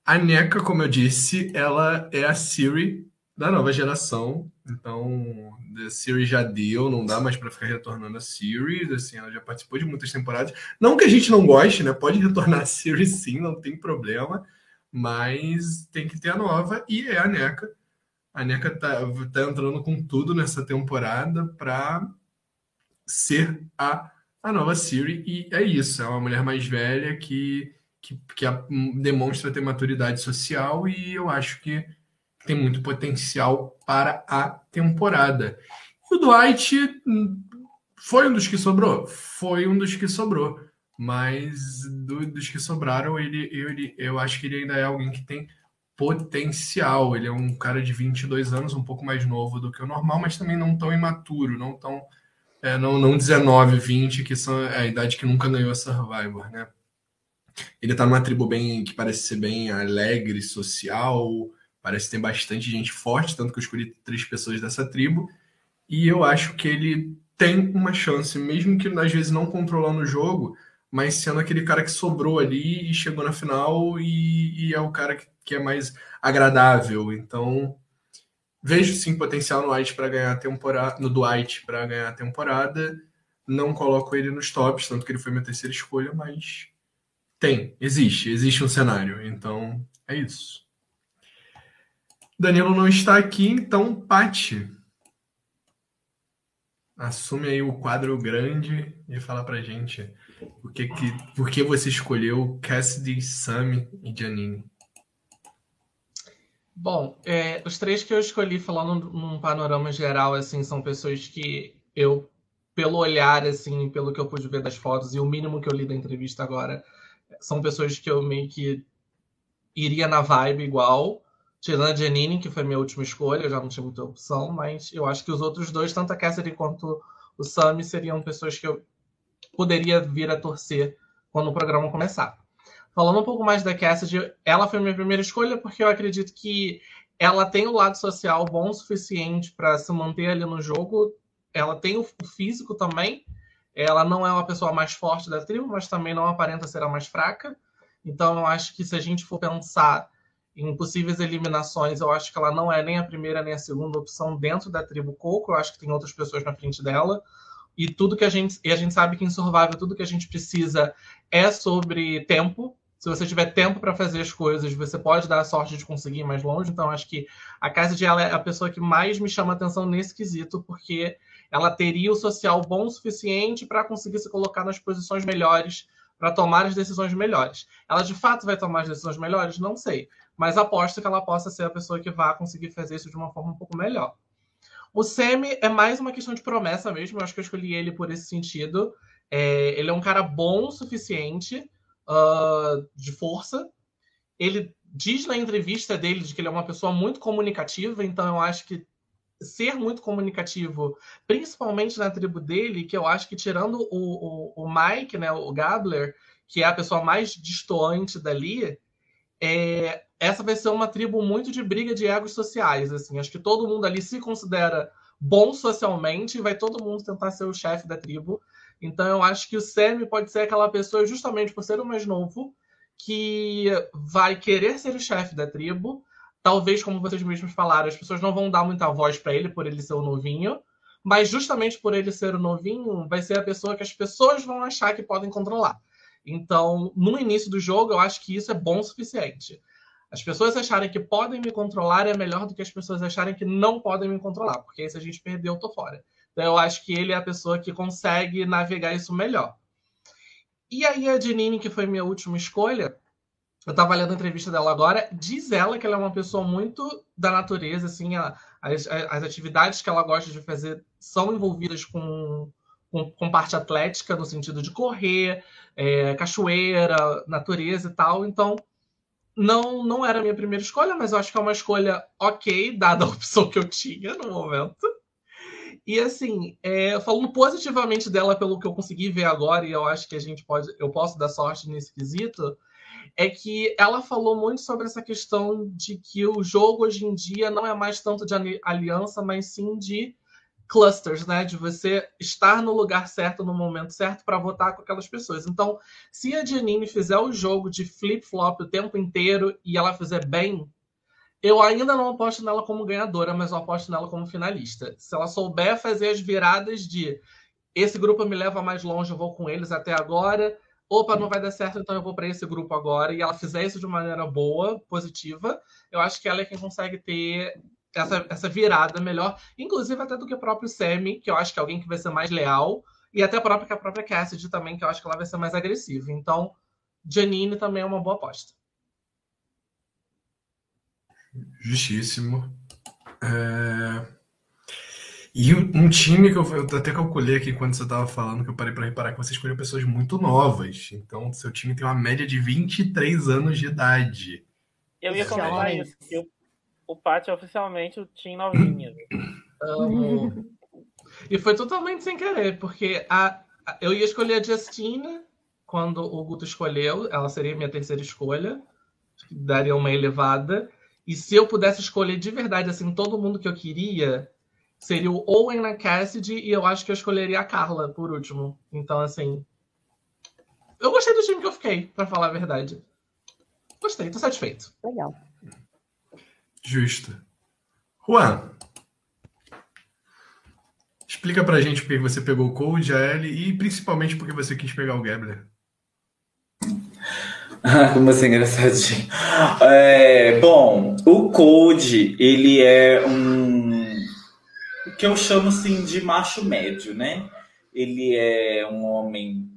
A NECA, como eu disse, ela é a Siri da nova geração. Então, a Siri já deu, não dá mais para ficar retornando a Siri. Assim, ela já participou de muitas temporadas. Não que a gente não goste, né? Pode retornar a Siri sim, não tem problema. Mas tem que ter a nova e é a NECA. A NECA tá, tá entrando com tudo nessa temporada para ser a, a nova Siri. E é isso, é uma mulher mais velha que, que, que a, demonstra ter maturidade social e eu acho que tem muito potencial para a temporada. E o Dwight hum, foi um dos que sobrou? Foi um dos que sobrou. Mas do, dos que sobraram, ele, ele, eu acho que ele ainda é alguém que tem potencial. Ele é um cara de 22 anos, um pouco mais novo do que o normal, mas também não tão imaturo, não tão. É, não, não 19, 20, que são é a idade que nunca ganhou a Survivor, né? Ele tá numa tribo bem que parece ser bem alegre, social, Parece tem bastante gente forte, tanto que eu escolhi três pessoas dessa tribo. E eu acho que ele tem uma chance, mesmo que às vezes não controlando o jogo, mas sendo aquele cara que sobrou ali e chegou na final e, e é o cara que, que, é mais agradável. Então, vejo sim potencial no Dwight para ganhar a temporada, no Dwight para ganhar a temporada. Não coloco ele nos tops, tanto que ele foi minha terceira escolha, mas tem, existe, existe um cenário. Então, é isso. Danilo não está aqui, então Pati. Assume aí o quadro grande e fala pra gente por que, que, por que você escolheu Cassidy, Sammy e Janine. Bom, é, os três que eu escolhi, falando num panorama geral, assim, são pessoas que eu, pelo olhar, assim, pelo que eu pude ver das fotos e o mínimo que eu li da entrevista agora, são pessoas que eu meio que iria na vibe igual. Tirando a Janine, que foi minha última escolha, eu já não tinha muita opção, mas eu acho que os outros dois, tanto a Cassidy quanto o Sammy, seriam pessoas que eu poderia vir a torcer quando o programa começar. Falando um pouco mais da Cassidy, ela foi minha primeira escolha porque eu acredito que ela tem o lado social bom o suficiente para se manter ali no jogo. Ela tem o físico também. Ela não é uma pessoa mais forte da tribo, mas também não aparenta ser a mais fraca. Então eu acho que se a gente for pensar em possíveis eliminações, eu acho que ela não é nem a primeira nem a segunda opção dentro da tribo Coco. Eu acho que tem outras pessoas na frente dela. E tudo que a gente. E a gente sabe que em Survival tudo que a gente precisa é sobre tempo. Se você tiver tempo para fazer as coisas, você pode dar a sorte de conseguir ir mais longe. Então, acho que a casa de ela é a pessoa que mais me chama atenção nesse quesito, porque ela teria o social bom o suficiente para conseguir se colocar nas posições melhores, para tomar as decisões melhores. Ela de fato vai tomar as decisões melhores? Não sei mas aposto que ela possa ser a pessoa que vá conseguir fazer isso de uma forma um pouco melhor. O Semi é mais uma questão de promessa mesmo, eu acho que eu escolhi ele por esse sentido. É, ele é um cara bom o suficiente, uh, de força. Ele diz na entrevista dele de que ele é uma pessoa muito comunicativa, então eu acho que ser muito comunicativo, principalmente na tribo dele, que eu acho que tirando o, o, o Mike, né, o Gabler, que é a pessoa mais distoante dali, é, essa vai ser uma tribo muito de briga de egos sociais. Assim. Acho que todo mundo ali se considera bom socialmente e vai todo mundo tentar ser o chefe da tribo. Então eu acho que o Semi pode ser aquela pessoa, justamente por ser o mais novo, que vai querer ser o chefe da tribo. Talvez, como vocês mesmos falaram, as pessoas não vão dar muita voz para ele por ele ser o novinho. Mas justamente por ele ser o novinho, vai ser a pessoa que as pessoas vão achar que podem controlar. Então, no início do jogo, eu acho que isso é bom o suficiente. As pessoas acharem que podem me controlar é melhor do que as pessoas acharem que não podem me controlar, porque se a gente perder, eu tô fora. Então eu acho que ele é a pessoa que consegue navegar isso melhor. E aí a Janine, que foi minha última escolha, eu tava lendo a entrevista dela agora, diz ela que ela é uma pessoa muito da natureza, assim, as, as atividades que ela gosta de fazer são envolvidas com, com, com parte atlética, no sentido de correr, é, cachoeira, natureza e tal. Então, não, não era a minha primeira escolha, mas eu acho que é uma escolha ok, dada a opção que eu tinha no momento. E assim, é, falando positivamente dela pelo que eu consegui ver agora, e eu acho que a gente pode, eu posso dar sorte nesse quesito, é que ela falou muito sobre essa questão de que o jogo hoje em dia não é mais tanto de aliança, mas sim de clusters, né? De você estar no lugar certo no momento certo para votar com aquelas pessoas. Então, se a Janine fizer o jogo de flip-flop o tempo inteiro e ela fizer bem, eu ainda não aposto nela como ganhadora, mas eu aposto nela como finalista. Se ela souber fazer as viradas de esse grupo me leva mais longe, eu vou com eles até agora. Opa, não vai dar certo, então eu vou para esse grupo agora. E ela fizer isso de maneira boa, positiva, eu acho que ela é quem consegue ter essa, essa virada melhor, inclusive até do que o próprio Sammy, que eu acho que é alguém que vai ser mais leal, e até a própria, a própria Cassidy também, que eu acho que ela vai ser mais agressiva. Então, Janine também é uma boa aposta. Justíssimo. É... E um time que eu, eu até calculei aqui quando você estava falando, que eu parei para reparar que você escolheu pessoas muito novas. Então, seu time tem uma média de 23 anos de idade. Eu ia comentar isso, que o, Pátio é oficialmente o time novinho. Amo. e foi totalmente sem querer, porque a, a, eu ia escolher a Justina quando o Guto escolheu, ela seria minha terceira escolha, daria uma elevada. E se eu pudesse escolher de verdade, assim, todo mundo que eu queria, seria o Owen na Cassidy e eu acho que eu escolheria a Carla por último. Então, assim. Eu gostei do time que eu fiquei, para falar a verdade. Gostei, tô satisfeito. Legal. Justo. Juan. Explica pra gente por que você pegou o Cold, a Ellie e principalmente por que você quis pegar o Gabler. Como assim, engraçadinho. É, bom, o Code, ele é um. O que eu chamo assim de macho médio, né? Ele é um homem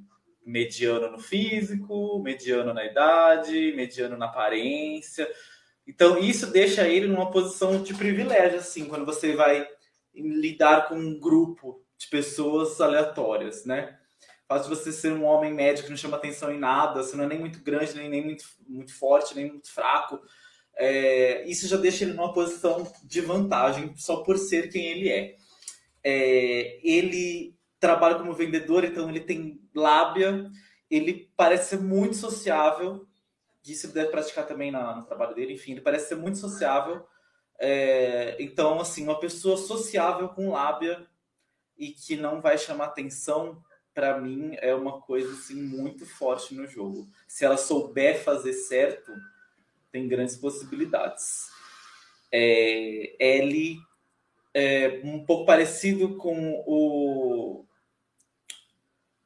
mediano no físico, mediano na idade, mediano na aparência. Então, isso deixa ele numa posição de privilégio, assim, quando você vai lidar com um grupo de pessoas aleatórias, né? fato de você ser um homem médio que não chama atenção em nada, você não é nem muito grande, nem, nem muito, muito forte, nem muito fraco, é, isso já deixa ele numa posição de vantagem só por ser quem ele é. é. Ele trabalha como vendedor, então ele tem lábia, ele parece ser muito sociável, isso ele deve praticar também na, no trabalho dele, enfim, ele parece ser muito sociável. É, então, assim, uma pessoa sociável com lábia e que não vai chamar atenção para mim, é uma coisa assim, muito forte no jogo. Se ela souber fazer certo, tem grandes possibilidades. É, Ellie é um pouco parecido com o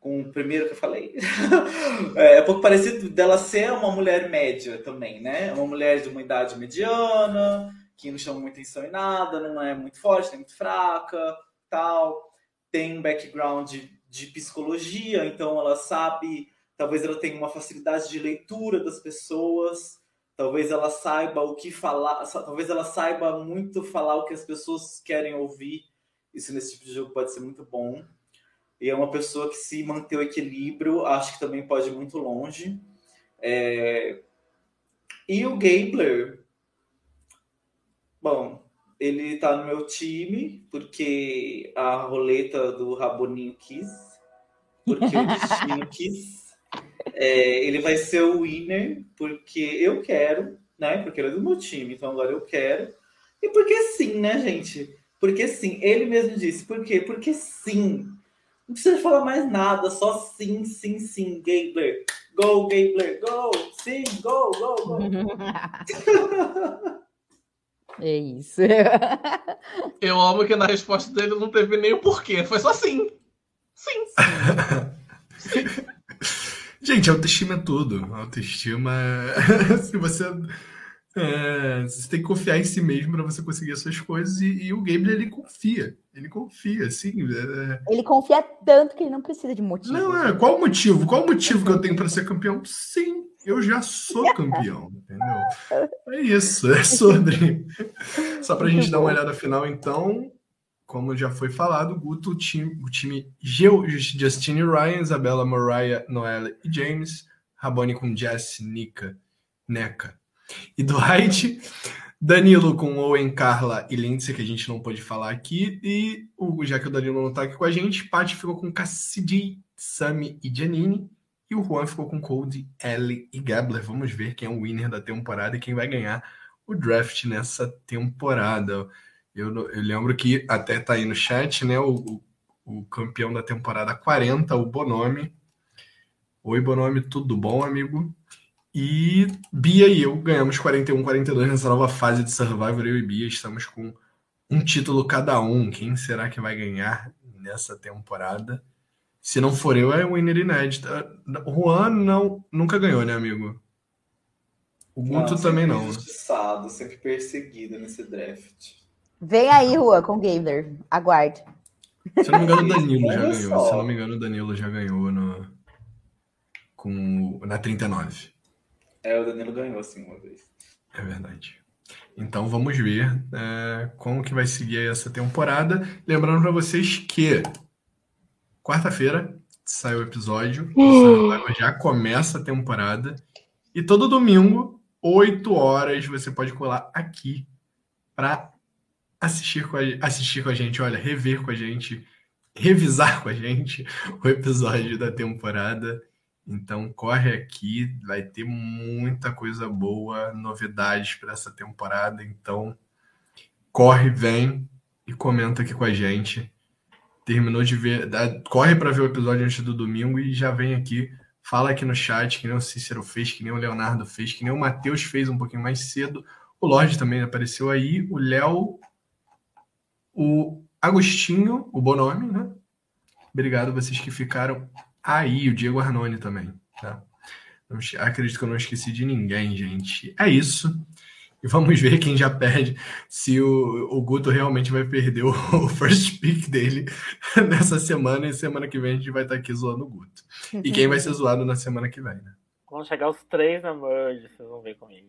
com o primeiro que eu falei. é, é um pouco parecido dela ser uma mulher média também, né? Uma mulher de uma idade mediana, que não chama muita atenção em nada, não é muito forte, nem muito fraca, tal. Tem um background de psicologia, então ela sabe, talvez ela tenha uma facilidade de leitura das pessoas, talvez ela saiba o que falar, talvez ela saiba muito falar o que as pessoas querem ouvir. Isso nesse tipo de jogo pode ser muito bom. E é uma pessoa que se manter o equilíbrio, acho que também pode ir muito longe. É... E o Gabler, bom, ele tá no meu time, porque a roleta do Raboninho quis, porque o destino quis. É, ele vai ser o winner, porque eu quero, né? Porque ele é do meu time, então agora eu quero. E porque sim, né, gente? Porque sim, ele mesmo disse. Por quê? Porque sim. Não precisa falar mais nada, só sim, sim, sim. Gabler. Go, Gabler, go! Sim, go, go, go! É isso. Eu amo que na resposta dele não teve nem o porquê. Foi só sim. Sim. sim. Gente, autoestima é tudo. Autoestima é. Se você. É, você tem que confiar em si mesmo para você conseguir as suas coisas e, e, o Gabriel ele confia, ele confia, sim. É... Ele confia tanto que ele não precisa de motivo. Não, é, qual o motivo? Qual o motivo que eu tenho para ser campeão? Sim, eu já sou campeão, entendeu? É isso, é sobre. Só para a gente dar uma olhada final, então, como já foi falado, o Guto, o time, o time Justine Ryan, Isabela, Mariah, Noelle e James, Raboni com Jess, Nika, Neca e Dwight, Danilo com Owen, Carla e Lindsay, que a gente não pôde falar aqui, e o, já que o Danilo não está aqui com a gente, Paty ficou com Cassidy, Sami e Janine, E o Juan ficou com Cody, Ellie e Gabler. Vamos ver quem é o winner da temporada e quem vai ganhar o draft nessa temporada. Eu, eu lembro que até tá aí no chat, né? O, o, o campeão da temporada 40, o Bonome. Oi, Bonome, tudo bom, amigo? E Bia e eu ganhamos 41-42 nessa nova fase de Survivor. Eu e Bia estamos com um título cada um. Quem será que vai ganhar nessa temporada? Se não for eu, é winner inédito. O Juan não, nunca ganhou, né, amigo? O Guto não, também não. Injustiçado, sempre perseguido nesse draft. Vem aí, Juan, com o Gamer. Aguarde. Se eu não me engano, o Danilo já ganhou. Se eu não me engano, o Danilo já ganhou no, com, na 39. É, o Danilo ganhou assim uma vez. É verdade. Então vamos ver é, como que vai seguir essa temporada. Lembrando para vocês que quarta-feira sai o episódio, já começa a temporada e todo domingo, 8 horas, você pode colar aqui para assistir com a, assistir com a gente, olha, rever com a gente, revisar com a gente o episódio da temporada. Então corre aqui, vai ter muita coisa boa, novidades para essa temporada. Então corre, vem e comenta aqui com a gente. Terminou de ver, corre para ver o episódio antes do domingo e já vem aqui, fala aqui no chat, que nem o Cícero fez, que nem o Leonardo fez, que nem o Matheus fez um pouquinho mais cedo. O Lorde também apareceu aí, o Léo, o Agostinho, o Bonome, né? Obrigado vocês que ficaram aí, o Diego Arnone também, tá? Não, acredito que eu não esqueci de ninguém, gente. É isso. E vamos ver quem já perde, se o, o Guto realmente vai perder o, o, first pick dele nessa semana. E semana que vem a gente vai estar aqui zoando o Guto. E quem vai ser zoado na semana que vem, né? Vão chegar os três na merge, vocês vão ver comigo.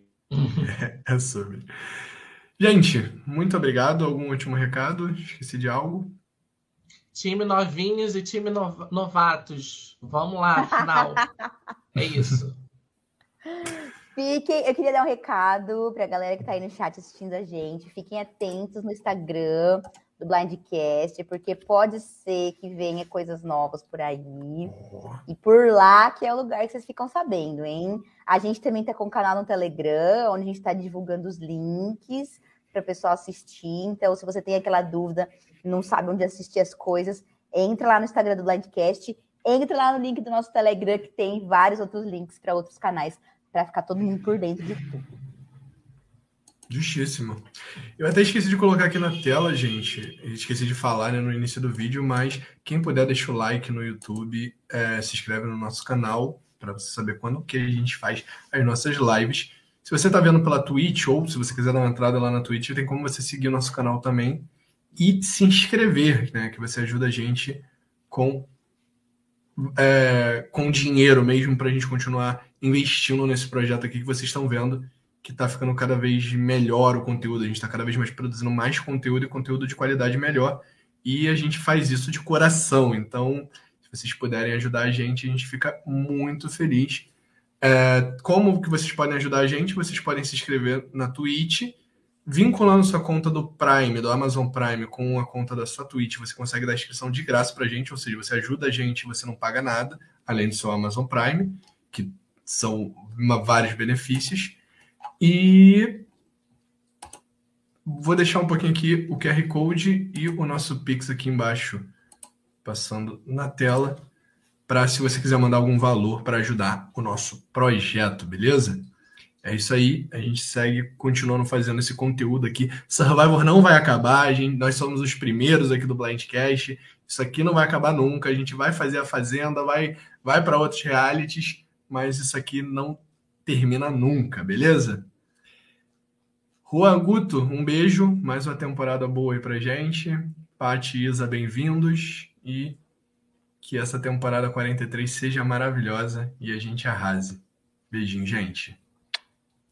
É, é sobre. Gente, muito obrigado. Algum último recado? Esqueci de algo? Time novinhos e time novatos. Vamos lá, final. é isso. Fiquem, eu queria dar um recado para a galera que está aí no chat assistindo a gente. Fiquem atentos no Instagram do Blindcast, porque pode ser que venha coisas novas por aí. E por lá que é o lugar que vocês ficam sabendo, hein? A gente também está com um canal no Telegram, onde a gente está divulgando os links para o pessoal assistir. Então, se você tem aquela dúvida, não sabe onde assistir as coisas, entra lá no Instagram do Blindcast, entra lá no link do nosso Telegram, que tem vários outros links para outros canais, para ficar todo mundo por dentro de tudo. Justíssimo. Eu até esqueci de colocar aqui na tela, gente. esqueci de falar né, no início do vídeo, mas quem puder deixa o like no YouTube, é, se inscreve no nosso canal para você saber quando que a gente faz as nossas lives. Se você está vendo pela Twitch ou se você quiser dar uma entrada lá na Twitch, tem como você seguir o nosso canal também e se inscrever, né? Que você ajuda a gente com, é, com dinheiro mesmo para a gente continuar investindo nesse projeto aqui que vocês estão vendo que está ficando cada vez melhor o conteúdo. A gente está cada vez mais produzindo mais conteúdo e conteúdo de qualidade melhor. E a gente faz isso de coração. Então, se vocês puderem ajudar a gente, a gente fica muito feliz. É, como que vocês podem ajudar a gente? Vocês podem se inscrever na Twitch, vinculando sua conta do Prime, do Amazon Prime, com a conta da sua Twitch. Você consegue dar inscrição de graça para a gente, ou seja, você ajuda a gente, você não paga nada, além do seu Amazon Prime, que são uma, vários benefícios. E vou deixar um pouquinho aqui o QR Code e o nosso Pix aqui embaixo, passando na tela para se você quiser mandar algum valor para ajudar o nosso projeto, beleza? É isso aí, a gente segue continuando fazendo esse conteúdo aqui. Survivor não vai acabar, gente, nós somos os primeiros aqui do Blindcast. Isso aqui não vai acabar nunca. A gente vai fazer a fazenda, vai vai para outros realities, mas isso aqui não termina nunca, beleza? Juan Guto, um beijo, mais uma temporada boa aí pra gente. Paty e Isa, bem-vindos e que essa temporada 43 seja maravilhosa e a gente arrase. Beijinho, gente.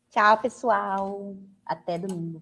Tchau, pessoal. Até domingo.